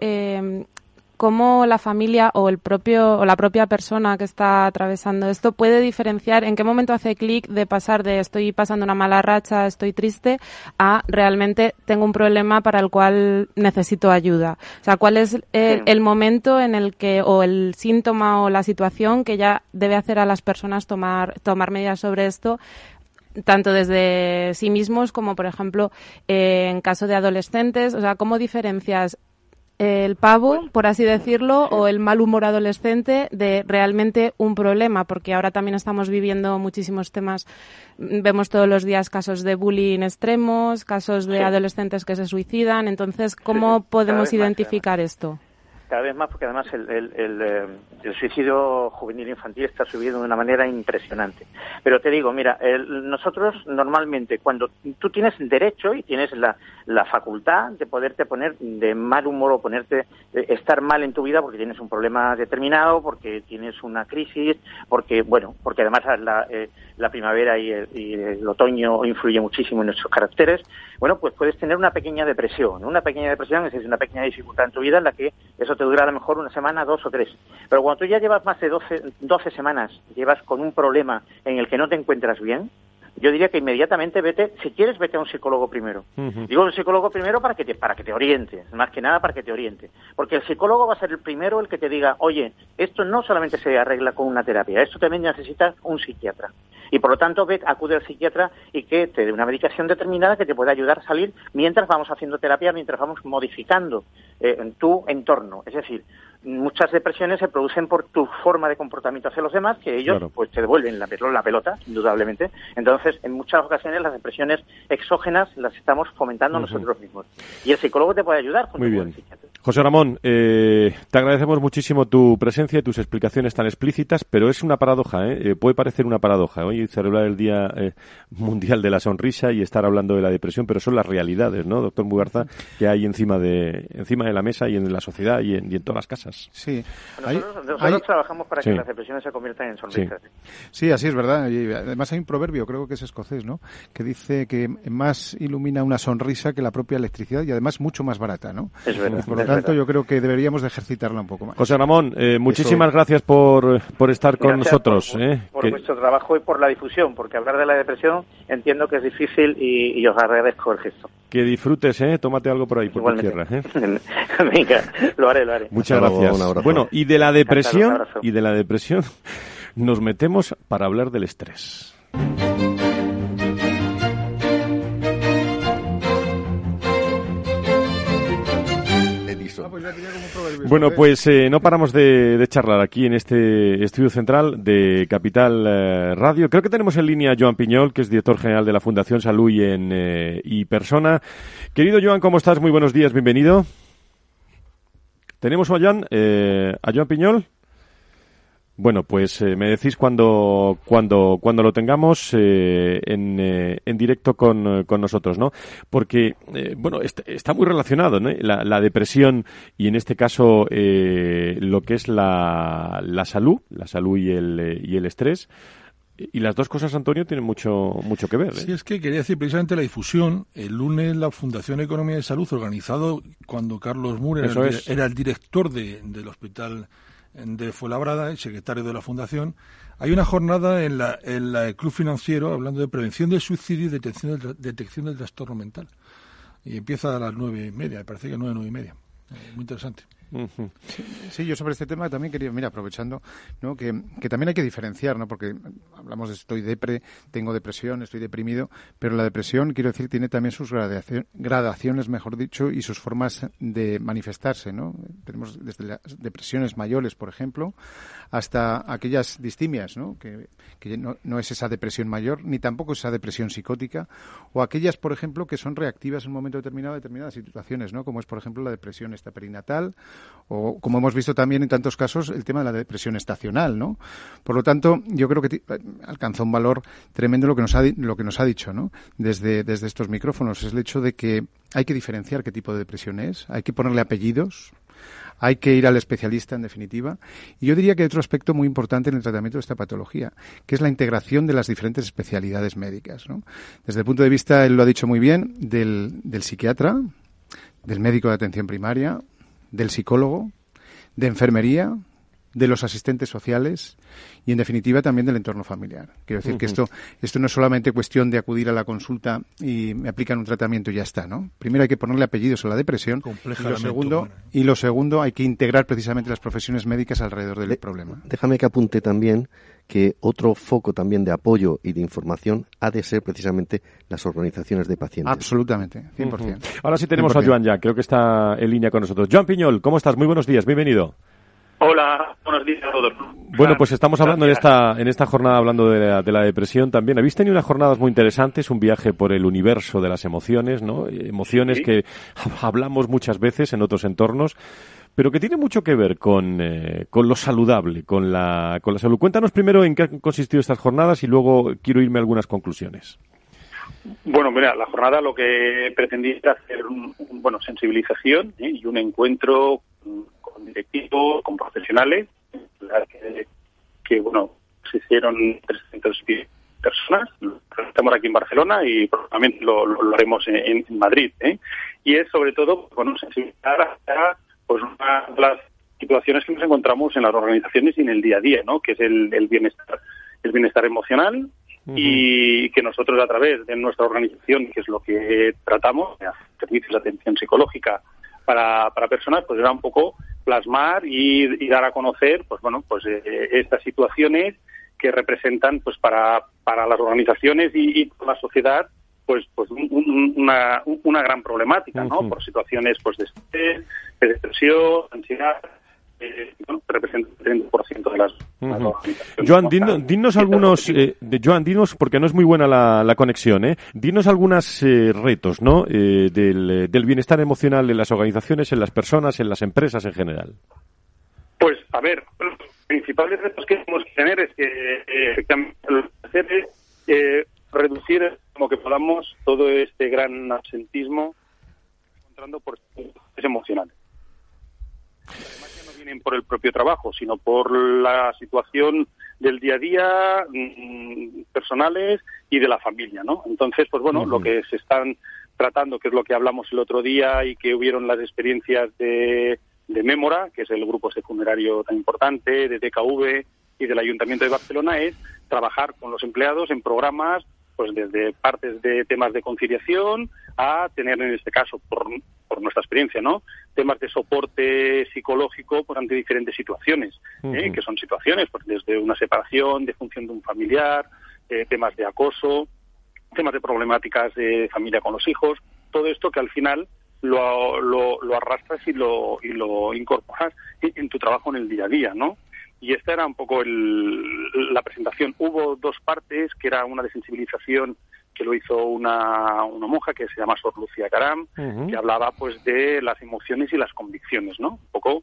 cómo la familia o el propio o la propia persona que está atravesando esto puede diferenciar en qué momento hace clic de pasar de estoy pasando una mala racha, estoy triste a realmente tengo un problema para el cual necesito ayuda. O sea, cuál es el, momento en el que o el síntoma o la situación que ya debe hacer a las personas tomar tomar medidas sobre esto tanto desde sí mismos como, por ejemplo, eh, en caso de adolescentes. O sea, ¿cómo diferencias el pavo, por así decirlo, o el mal humor adolescente de realmente un problema, porque ahora también estamos viviendo muchísimos temas, vemos todos los días casos de bullying extremos, casos de adolescentes que se suicidan, entonces, ¿cómo podemos identificar esto? Cada vez más, porque además el, el, el, eh, el suicidio juvenil infantil está subiendo de una manera impresionante. Pero te digo, mira, nosotros normalmente cuando tú tienes derecho y tienes la, la facultad de poderte poner de mal humor o ponerte eh, estar mal en tu vida porque tienes un problema determinado, porque tienes una crisis, porque bueno, porque además la, eh, la primavera y el, y el otoño influye muchísimo en nuestros caracteres. Bueno, pues puedes tener una pequeña depresión, una pequeña depresión es decir, una pequeña dificultad en tu vida en la que eso te dura a lo mejor una semana, dos o tres. Pero cuando tú ya llevas más de 12, 12 semanas, llevas con un problema en el que no te encuentras bien, yo diría que inmediatamente vete, si quieres, vete a un psicólogo primero. Digo un psicólogo primero para que te, para que te oriente, más que nada para que te oriente. Porque el psicólogo va a ser el primero el que te diga, oye, esto no solamente se arregla con una terapia, esto también necesitas un psiquiatra. Y por lo tanto, ve, acude al psiquiatra y que te dé una medicación determinada que te pueda ayudar a salir mientras vamos haciendo terapia, mientras vamos modificando eh, tu entorno. Es decir, muchas depresiones se producen por tu forma de comportamiento hacia los demás, que ellos Claro. pues te devuelven la, la pelota, indudablemente. Entonces, en muchas ocasiones las depresiones exógenas las estamos fomentando nosotros mismos. Y el psicólogo te puede ayudar. Muy bien. José Ramón, eh, te agradecemos muchísimo tu presencia y tus explicaciones tan explícitas, pero es una paradoja, ¿eh? Eh, puede parecer una paradoja. Hoy celebrar el Día eh, Mundial de la Sonrisa y estar hablando de la depresión, pero son las realidades, ¿no, doctor Mugarza, que hay encima de, encima de la mesa y en la sociedad y en, y en todas las casas. Sí. Nosotros, nosotros hay- trabajamos para Sí. que las depresiones se conviertan en sonrisas. Sí, así es verdad. Y además hay un proverbio, creo que es escocés, ¿no? Que dice que más ilumina una sonrisa que la propia electricidad y además mucho más barata, ¿no? Es verdad, tanto, yo creo que deberíamos de ejercitarla un poco más. José Ramón, eh, muchísimas gracias por, por estar con Gracias nosotros. Por, ¿eh? por Que- vuestro trabajo y por la difusión, porque hablar de la depresión entiendo que es difícil y, y os agradezco el gesto. que disfrutes, ¿eh? Tómate algo por ahí, por tu Igualmente. tierra. ¿eh? [laughs] Venga, lo haré, lo haré. Muchas Hasta gracias. Bueno, y de la depresión, y de la depresión [laughs] nos metemos para hablar del estrés. Edison. Bueno, pues eh, no paramos de, de charlar aquí en este estudio central de Capital eh, Radio. Creo que tenemos en línea a Joan Piñol, que es director general de la Fundación Salud y, en, eh, y Persona. Querido Joan, ¿cómo estás? Muy buenos días, bienvenido. ¿Tenemos a Joan, eh, a Joan Piñol? Bueno, pues eh, me decís cuando, cuando, cuando lo tengamos eh, en, eh, en directo con, con nosotros, ¿no? Porque, eh, bueno, est- está muy relacionado, ¿no? La, la depresión y en este caso eh, lo que es la, la salud, la salud y el, y el estrés. Y las dos cosas, Antonio, tienen mucho, mucho que ver. ¿eh? Sí, es que quería decir precisamente la difusión. El lunes la Fundación Economía y Salud, organizado cuando Carlos Moore era, era el director de- del hospital de Fuenlabrada y secretario de la Fundación, hay una jornada en la, en la Club Financiero hablando de prevención del suicidio y detección del, detección del trastorno mental. Y empieza a las nueve y media, me parece que nueve, nueve y media. Eh, muy interesante. Sí, yo sobre este tema también quería, mira, aprovechando, que, también hay que diferenciar, ¿no? porque hablamos de estoy depre, tengo depresión, estoy deprimido, pero la depresión, quiero decir, tiene también sus gradacion- gradaciones, mejor dicho, y sus formas de manifestarse. ¿no? Tenemos desde las depresiones mayores, por ejemplo, hasta aquellas distimias, ¿no? que, que no, no es esa depresión mayor, ni tampoco esa depresión psicótica, o aquellas, por ejemplo, que son reactivas en un momento determinado a determinadas situaciones, ¿no? como es, por ejemplo, la depresión esta perinatal, o como hemos visto también en tantos casos, el tema de la depresión estacional, ¿no? Por lo tanto, yo creo que alcanza un valor tremendo lo que nos ha, lo que nos ha dicho, ¿no? Desde, desde estos micrófonos, es el hecho de que hay que diferenciar qué tipo de depresión es, hay que ponerle apellidos, hay que ir al especialista, en definitiva. Y yo diría que hay otro aspecto muy importante en el tratamiento de esta patología, que es la integración de las diferentes especialidades médicas. ¿no? Desde el punto de vista, él lo ha dicho muy bien, del, del psiquiatra, del médico de atención primaria, del psicólogo, de enfermería, de los asistentes sociales y, en definitiva, también del entorno familiar. Quiero decir que esto, esto no es solamente cuestión de acudir a la consulta y me aplican un tratamiento y ya está, ¿no? Primero hay que ponerle apellidos a la depresión y lo, segundo, humana. y lo segundo hay que integrar precisamente las profesiones médicas alrededor del problema. Déjame que apunte también que otro foco también de apoyo y de información ha de ser precisamente las organizaciones de pacientes. Absolutamente, 100%. Ujú. Ahora sí tenemos a 100%. Joan ya, creo que está en línea con nosotros. Joan Piñol, ¿cómo estás? Muy buenos días, bienvenido. Hola, buenos días a todos. Bueno, pues estamos hablando en esta, en esta jornada, hablando de la, de la depresión también. Habéis tenido unas jornadas muy interesantes, un viaje por el universo de las emociones, ¿no? Emociones que [laughs] hablamos muchas veces en otros entornos, pero que tiene mucho que ver con, eh, con lo saludable, con la, con la salud. Cuéntanos primero en qué han consistido estas jornadas y luego quiero irme a algunas conclusiones. Bueno, mira, la jornada lo que pretendía era hacer un, bueno, sensibilización ¿eh? y un encuentro con directivos, con profesionales, que, bueno, se hicieron 300 personas, estamos aquí en Barcelona y probablemente lo, lo, haremos en, Madrid, ¿eh? y es sobre todo, bueno, sensibilizar a pues una de las situaciones que nos encontramos en las organizaciones y en el día a día, ¿no? Que es el, el bienestar, el bienestar emocional, y que nosotros a través de nuestra organización, que es lo que tratamos, servicios de atención psicológica para, para personas, pues era un poco plasmar y, dar a conocer, pues bueno, pues eh, estas situaciones que representan, pues para, para las organizaciones y, la sociedad, pues pues una, una gran problemática, ¿no? Por situaciones pues de estrés, de depresión, ansiedad, eh, representa el 30% de las, Joan, dinos, algunos, eh, de Joan, dinos, porque no es muy buena la, la conexión, ¿eh? dinos algunos eh, retos ¿no? Eh, del, del, bienestar emocional en las organizaciones, en las personas, en las empresas en general. Pues, a ver, los principales retos que tenemos que tener es que, efectivamente, hacer es reducir como que podamos todo este gran absentismo encontrando por emocionales por el propio trabajo, sino por la situación del día a día, mm, personales y de la familia, ¿no? Entonces, pues bueno, lo que se están tratando, que es lo que hablamos el otro día y que hubieron las experiencias de, de Mémora, que es el grupo secundario tan importante, de DKV y del Ayuntamiento de Barcelona, es trabajar con los empleados en programas pues desde partes de temas de conciliación a tener en este caso por, por nuestra experiencia no temas de soporte psicológico por ante diferentes situaciones ¿eh? que son situaciones pues desde una separación de función de un familiar eh, temas de acoso temas de problemáticas de familia con los hijos todo esto que al final lo, lo, lo arrastras y lo, y lo incorporas en tu trabajo en el día a día, ¿no? Y esta era un poco la presentación. Hubo dos partes, que era una de sensibilización que lo hizo una, una monja que se llama Sor Lucía Caram, que hablaba pues de las emociones y las convicciones, ¿no? Un poco,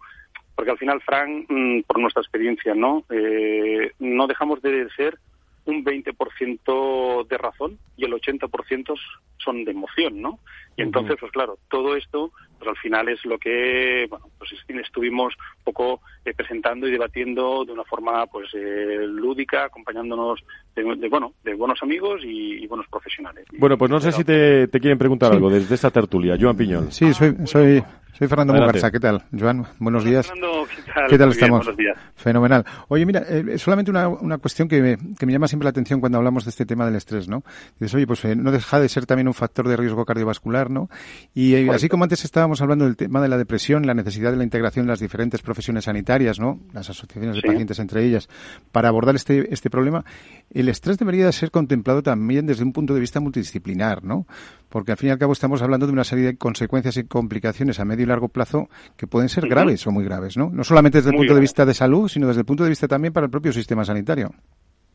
porque al final, Frank, mm, por nuestra experiencia, ¿no? Eh, no dejamos de ser un 20% de razón y el 80% son de emoción, ¿no? Y entonces, pues claro, todo esto, pues al final es lo que, bueno, pues estuvimos un poco eh, presentando y debatiendo de una forma, pues, eh, lúdica, acompañándonos de, bueno, de buenos amigos y, buenos profesionales. Bueno, pues no sé si te, quieren preguntar algo desde esta tertulia. Joan Piñón. Sí, soy, soy soy Fernando Mugarza, ¿qué tal? Joan, buenos días. Fernando, ¿qué tal? ¿Qué tal estamos? buenos días. Fenomenal. Oye, mira, eh, solamente una, una cuestión que me, que me llama siempre la atención cuando hablamos de este tema del estrés, ¿no? Dices, oye, pues eh, no deja de ser también un factor de riesgo cardiovascular, ¿no? Y eh, así como antes estábamos hablando del tema de la depresión, la necesidad de la integración de las diferentes profesiones sanitarias, ¿no? Las asociaciones de pacientes entre ellas, para abordar este, este problema, el estrés debería ser contemplado también desde un punto de vista multidisciplinar, ¿no? Porque al fin y al cabo estamos hablando de una serie de consecuencias y complicaciones a medio y largo plazo que pueden ser graves o muy graves, ¿no? No solamente desde el punto de vista de salud, sino desde el punto de vista también para el propio sistema sanitario.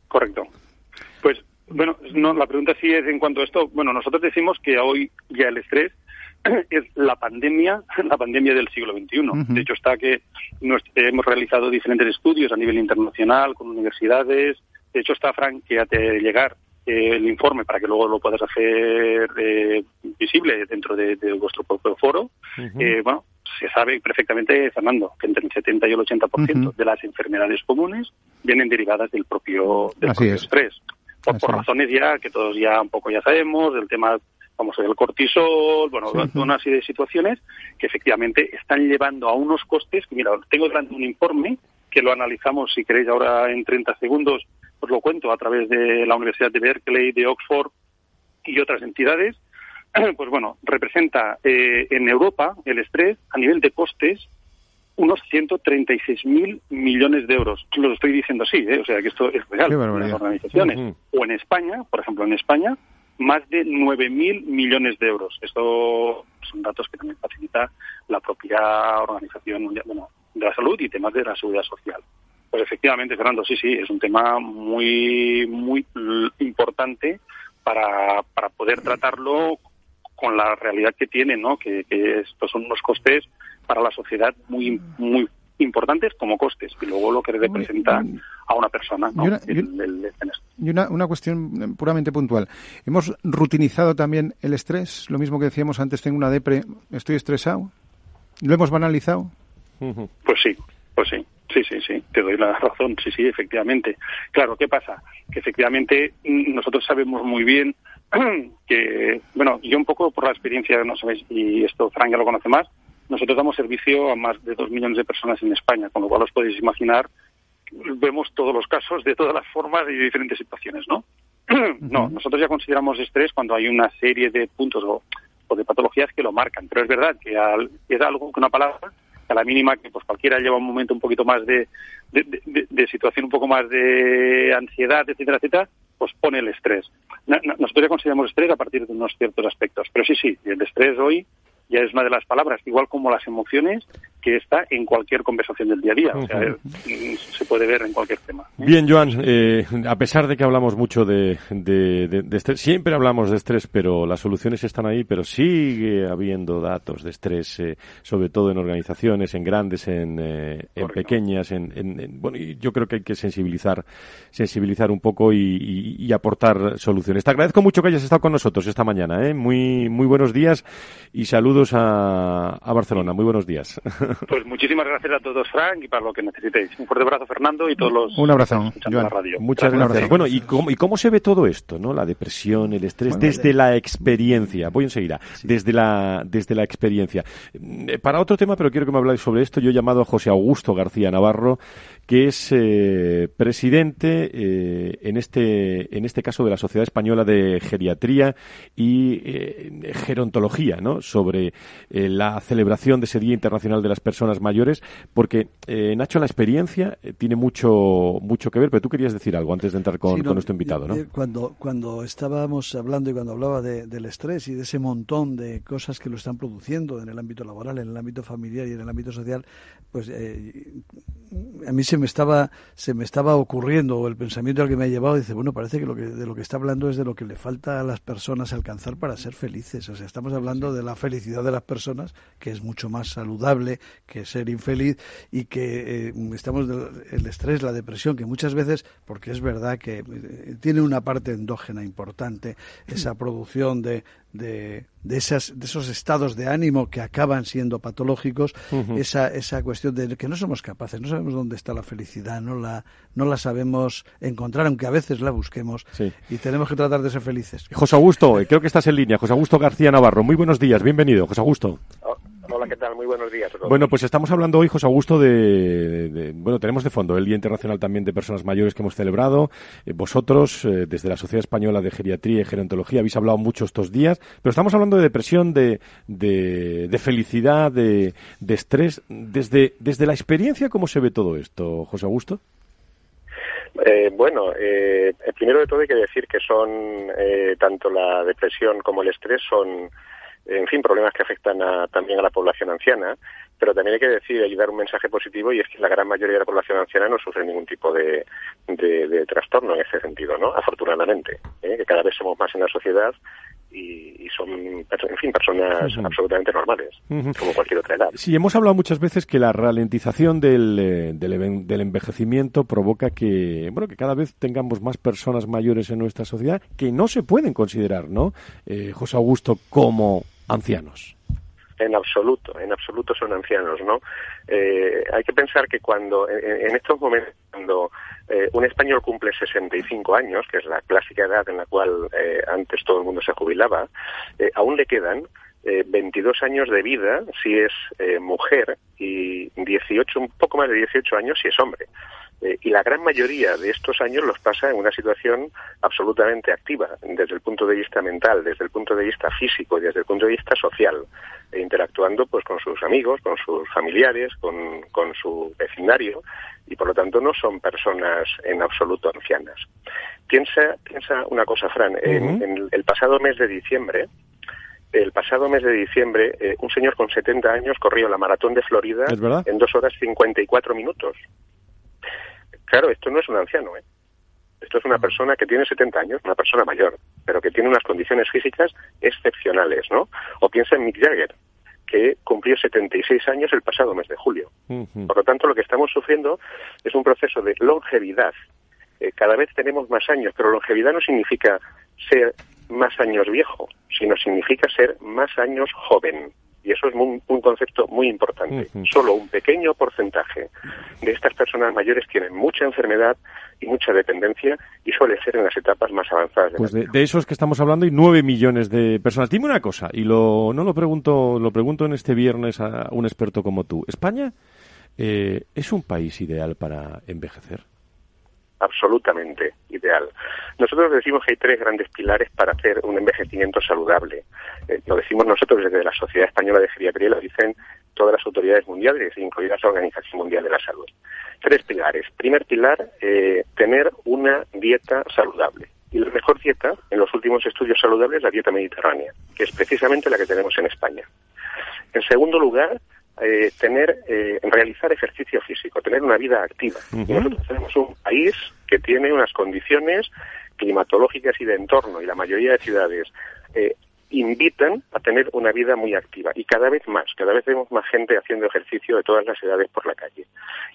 Correcto. Pues, bueno, no, la pregunta sí es en cuanto a esto. Bueno, nosotros decimos que hoy ya el estrés [clears throat] es la pandemia, [laughs] la pandemia del siglo XXI. De hecho, está que hemos realizado diferentes estudios a nivel internacional con universidades. De hecho, está, Frank, que de llegar eh, el informe para que luego lo puedas hacer eh, visible dentro de, vuestro propio foro. eh, bueno, se sabe perfectamente, Fernando, que entre el 70 y el 80% de las enfermedades comunes vienen derivadas del propio, del estrés. Por, razones ya que todos ya un poco ya sabemos, del tema vamos del cortisol, bueno, una serie de situaciones que efectivamente están llevando a unos costes mira, tengo delante un informe que lo analizamos, si queréis, ahora en 30 segundos, lo cuento a través de la Universidad de Berkeley, de Oxford y otras entidades, [clears throat] pues bueno, representa eh, en Europa el estrés a nivel de costes unos 136.000 millones de euros. Lo estoy diciendo así, ¿eh? o sea que esto es real en las organizaciones. O en España, por ejemplo, en España, más de 9.000 millones de euros. Esto son datos que también facilita la propia organización mundial, bueno, de la salud y temas de la seguridad social. Pues efectivamente, Fernando, sí, sí, es un tema muy, muy importante para, para poder tratarlo con la realidad que tiene, ¿no? Que, estos son unos costes para la sociedad muy, muy importantes como costes y luego lo que representa a una persona. ¿no? Y, una, una, cuestión puramente puntual. ¿Hemos rutinizado también el estrés? Lo mismo que decíamos antes, tengo una depre, estoy estresado. ¿Lo hemos banalizado? Pues sí, pues sí. Sí, sí, sí, te doy la [laughs] razón, sí, sí, efectivamente. Claro, ¿qué pasa? Que efectivamente mm, nosotros sabemos muy bien [clears throat] que, bueno, yo un poco por la experiencia, no sabéis, y esto Frank ya lo conoce más, nosotros damos servicio a más de dos millones de personas en España, con lo cual os podéis imaginar, vemos todos los casos de todas las formas y diferentes situaciones, ¿no? [clears throat] no, nosotros ya consideramos estrés cuando hay una serie de puntos o, de patologías que lo marcan, pero es verdad que es algo que una palabra a la mínima que pues cualquiera lleva un momento un poquito más de, de, situación un poco más de ansiedad, etcétera, etcétera, pues pone el estrés. nosotros ya consideramos estrés a partir de unos ciertos aspectos, pero sí, sí, el estrés hoy ya es una de las palabras, igual como las emociones, que está en cualquier conversación del día a día. O sea, se puede ver en cualquier tema. ¿eh? Bien, Joan, eh, a pesar de que hablamos mucho de, de, estrés, siempre hablamos de estrés, pero las soluciones están ahí, pero sigue habiendo datos de estrés, eh, sobre todo en organizaciones, en grandes, en, en pequeñas, en, bueno, y yo creo que hay que sensibilizar, sensibilizar un poco y, y, aportar soluciones. Te agradezco mucho que hayas estado con nosotros esta mañana, Muy, muy buenos días y saludos a, a Barcelona. Muy buenos días. [laughs] Pues muchísimas gracias a todos, Frank, y para lo que necesitéis. Un fuerte abrazo, Fernando, y todos los. Un abrazo, La radio. Muchas gracias. Bueno, ¿y cómo, ¿y cómo se ve todo esto, no? La depresión, el estrés, desde la experiencia. Voy enseguida. Desde, la, desde la experiencia. Eh, para otro tema, pero quiero que me habláis sobre esto, yo he llamado a José Augusto García Navarro, que es eh, presidente, eh, en, este, en este caso, de la Sociedad Española de Geriatría y Gerontología, ¿no? Sobre la celebración de ese Día Internacional de las personas mayores, porque eh, Nacho, la experiencia eh, tiene mucho, mucho que ver, pero tú querías decir algo antes de entrar con, nuestro invitado, ¿no? Eh, cuando, cuando estábamos hablando y cuando hablaba del estrés y de ese montón de cosas que lo están produciendo en el ámbito laboral, en el ámbito familiar y en el ámbito social, pues a mí se me estaba se me estaba ocurriendo el pensamiento al que me ha llevado dice bueno parece que lo que de lo que está hablando es de lo que le falta a las personas alcanzar para ser felices o sea estamos hablando de la felicidad de las personas que es mucho más saludable que ser infeliz y que eh, estamos el estrés, la depresión, que muchas veces, porque es verdad que eh, tiene una parte endógena importante, esa [clears throat] producción de, de, de, esas, de esos estados de ánimo que acaban siendo patológicos, esa, esa cuestión de que no somos capaces, no sabemos dónde está la felicidad, no la, no la sabemos encontrar, aunque a veces la busquemos, y tenemos que tratar de ser felices. José Augusto, creo que estás en línea, José Augusto García Navarro, muy buenos días, bienvenido, José Augusto. Hola, ¿qué tal? Muy buenos días. Bueno, pues estamos hablando hoy, José Augusto, de, bueno, tenemos de fondo el Día Internacional también de Personas Mayores que hemos celebrado. Eh, vosotros, eh, desde la Sociedad Española de Geriatría y Gerontología, habéis hablado mucho estos días, pero estamos hablando de depresión, de, de, felicidad, de, estrés. Desde, desde la experiencia, ¿cómo se ve todo esto, José Augusto? Eh, bueno, eh, primero de todo hay que decir que son tanto la depresión como el estrés son en fin, problemas que afectan también a la población anciana, pero también hay que decir y dar un mensaje positivo y es que la gran mayoría de la población anciana no sufre ningún tipo de, de, trastorno en ese sentido, ¿no? Afortunadamente, ¿eh? que cada vez somos más en la sociedad y, son, en fin, personas absolutamente normales, como cualquier otra edad. Sí, hemos hablado muchas veces que la ralentización del, eh, del, del, envejecimiento provoca que, bueno, que cada vez tengamos más personas mayores en nuestra sociedad que no se pueden considerar, ¿no, eh, José Augusto, como ancianos? En absoluto, en absoluto son ancianos, ¿no? Eh, hay que pensar que cuando, en, estos momentos, cuando eh, un español cumple 65 años, que es la clásica edad en la cual eh, antes todo el mundo se jubilaba, aún le quedan 22 años de vida si es mujer y 18, un poco más de 18 años si es hombre. Eh, y la gran mayoría de estos años los pasa en una situación absolutamente activa, desde el punto de vista mental, desde el punto de vista físico desde el punto de vista social, e interactuando pues con sus amigos, con sus familiares, con, con su vecindario, y por lo tanto no son personas en absoluto ancianas. Piensa, piensa una cosa, Fran, en, el pasado mes de diciembre, el pasado mes de diciembre, eh, un señor con 70 años corrió la maratón de Florida en dos horas 54 minutos. Claro, esto no es un anciano, ¿eh? Esto es una persona que tiene 70 años, una persona mayor, pero que tiene unas condiciones físicas excepcionales, ¿no? O piensa en Mick Jagger, que cumplió 76 años el pasado mes de julio. Por lo tanto, lo que estamos sufriendo es un proceso de longevidad. Eh, cada vez tenemos más años, pero longevidad no significa ser más años viejo, sino significa ser más años joven. Y eso es un concepto muy importante. Solo un pequeño porcentaje de estas personas mayores tienen mucha enfermedad y mucha dependencia y suele ser en las etapas más avanzadas. De pues de, de, esos que estamos hablando hay nueve millones de personas. Dime una cosa, y lo, no lo pregunto, lo pregunto en este viernes a un experto como tú. ¿España eh, es un país ideal para envejecer? Absolutamente ideal. Nosotros decimos que hay tres grandes pilares para hacer un envejecimiento saludable. Eh, lo decimos nosotros desde la Sociedad Española de Geriatría y lo dicen todas las autoridades mundiales, incluida la Organización Mundial de la Salud. Tres pilares. Primer pilar, eh, tener una dieta saludable. Y la mejor dieta, en los últimos estudios saludables, la dieta mediterránea, que es precisamente la que tenemos en España. En segundo lugar, eh, tener, eh, realizar ejercicio físico, tener una vida activa. Nosotros tenemos un país que tiene unas condiciones climatológicas y de entorno, y la mayoría de ciudades eh, invitan a tener una vida muy activa y cada vez más, cada vez vemos más gente haciendo ejercicio de todas las edades por la calle.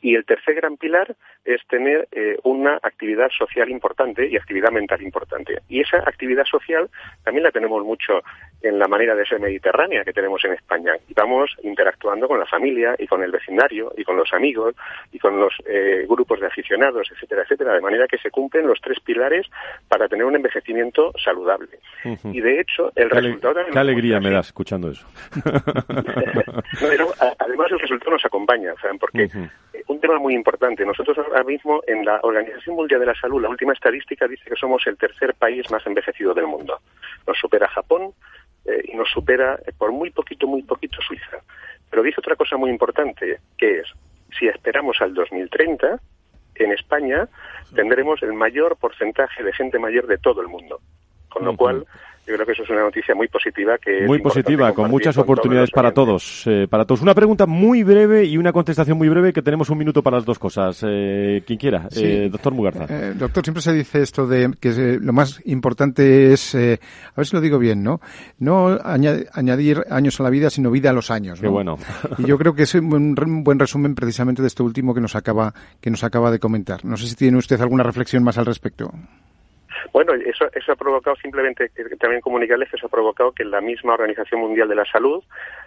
Y el tercer gran pilar es tener eh, una actividad social importante y actividad mental importante. Y esa actividad social también la tenemos mucho en la manera de ser mediterránea que tenemos en España. Y vamos interactuando con la familia y con el vecindario y con los amigos y con los eh, grupos de aficionados, etcétera, etcétera, de manera que se cumplen los tres pilares para tener un envejecimiento saludable. Y de hecho, el Qué alegría me das escuchando eso. [laughs] además, el resultado nos acompaña. Porque un tema muy importante. Nosotros ahora mismo en la Organización Mundial de la Salud, la última estadística dice que somos el tercer país más envejecido del mundo. Nos supera Japón eh, y nos supera eh, por muy poquito, muy poquito Suiza. Pero dice otra cosa muy importante, que es, si esperamos al 2030, en España tendremos el mayor porcentaje de gente mayor de todo el mundo. Con lo cual, yo creo que eso es una noticia muy positiva que muy positiva con muchas oportunidades para todos eh, para todos. Una pregunta muy breve y una contestación muy breve que tenemos un minuto para las dos cosas. Eh, quien quiera. Eh, doctor Mugarza. Eh, doctor siempre se dice esto de que lo más importante es a ver si lo digo bien no no añadir años a la vida sino vida a los años qué bueno. [laughs] Y yo creo que es un buen resumen precisamente de este último que nos acaba que nos acaba de comentar. No sé si tiene usted alguna reflexión más al respecto bueno, eso, eso ha provocado simplemente, también comunicarles que eso ha provocado que la misma Organización Mundial de la Salud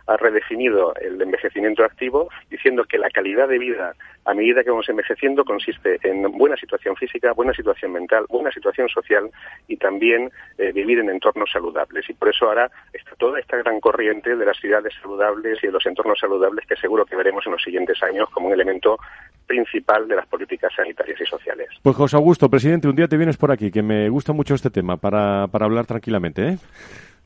ha redefinido el envejecimiento activo diciendo que la calidad de vida a medida que vamos envejeciendo consiste en buena situación física, buena situación mental, buena situación social y también eh, vivir en entornos saludables. Y por eso ahora está toda esta gran corriente de las ciudades saludables y de los entornos saludables que seguro que veremos en los siguientes años como un elemento principal de las políticas sanitarias y sociales. Pues José Augusto, presidente, un día te vienes por aquí, que me gusta mucho este tema para, para hablar tranquilamente. ¿eh?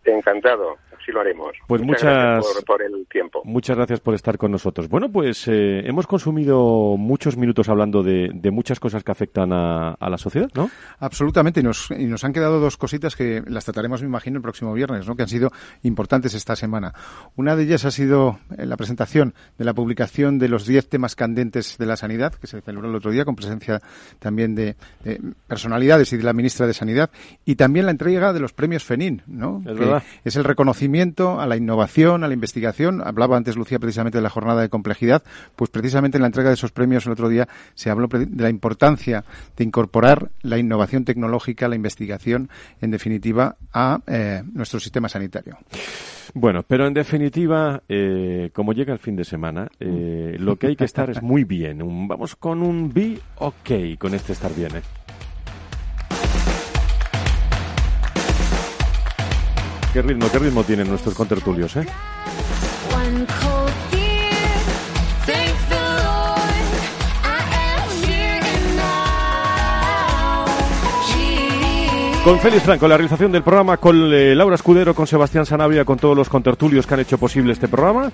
Encantado así lo haremos. Pues muchas, gracias por, el tiempo. Muchas gracias por estar con nosotros. Bueno, pues eh, hemos consumido muchos minutos hablando de, muchas cosas que afectan a, la sociedad, ¿no? Absolutamente, y nos, y nos han quedado dos cositas que las trataremos, me imagino, el próximo viernes, ¿no? que han sido importantes esta semana. Una de ellas ha sido eh, la presentación de la publicación de los 10 temas candentes de la sanidad, que se celebró el otro día con presencia también de, personalidades y de la ministra de Sanidad, y también la entrega de los premios FENIN, ¿no? Es, es el reconocimiento a la innovación, a la investigación. Hablaba antes Lucía precisamente de la jornada de complejidad, pues precisamente en la entrega de esos premios el otro día se habló de la importancia de incorporar la innovación tecnológica, la investigación, en definitiva, a eh, nuestro sistema sanitario. Bueno, pero en definitiva, eh, como llega el fin de semana, eh, lo que hay que estar es muy bien. vamos con un be ok con este estar bien. ¿Qué ritmo, qué ritmo tienen nuestros contertulios, eh? Con Félix Franco, la realización del programa, con eh, Laura Escudero, con Sebastián Sanabria, con todos los contertulios que han hecho posible este programa.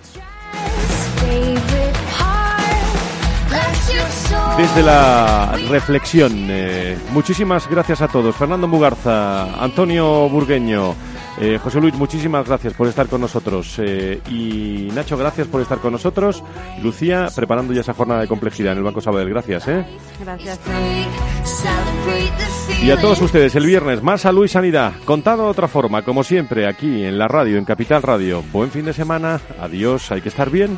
Desde la reflexión, eh, muchísimas gracias a todos. Fernando Mugarza, Antonio Burgueño, Eh, José Luis, muchísimas gracias por estar con nosotros. Eh, y Nacho, gracias por estar con nosotros. Lucía, preparando ya esa jornada de complejidad en el Banco Sabadell. Gracias, ¿eh? Gracias. Y a todos ustedes, el viernes, más salud y sanidad. Contado de otra forma, como siempre, aquí en la radio, en Capital Radio. Buen fin de semana. Adiós, hay que estar bien.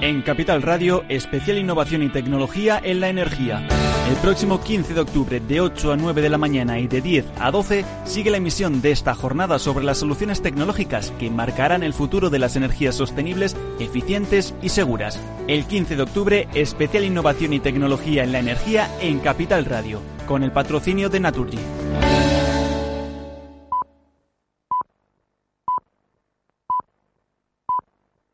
En Capital Radio, especial innovación y tecnología en la energía. El próximo 15 de octubre, de 8 a 9 de la mañana y de 10 a 12, sigue la emisión de esta jornada sobre las soluciones tecnológicas que marcarán el futuro de las energías sostenibles, eficientes y seguras. El 15 de octubre, especial innovación y tecnología en la energía en Capital Radio, con el patrocinio de Naturgy.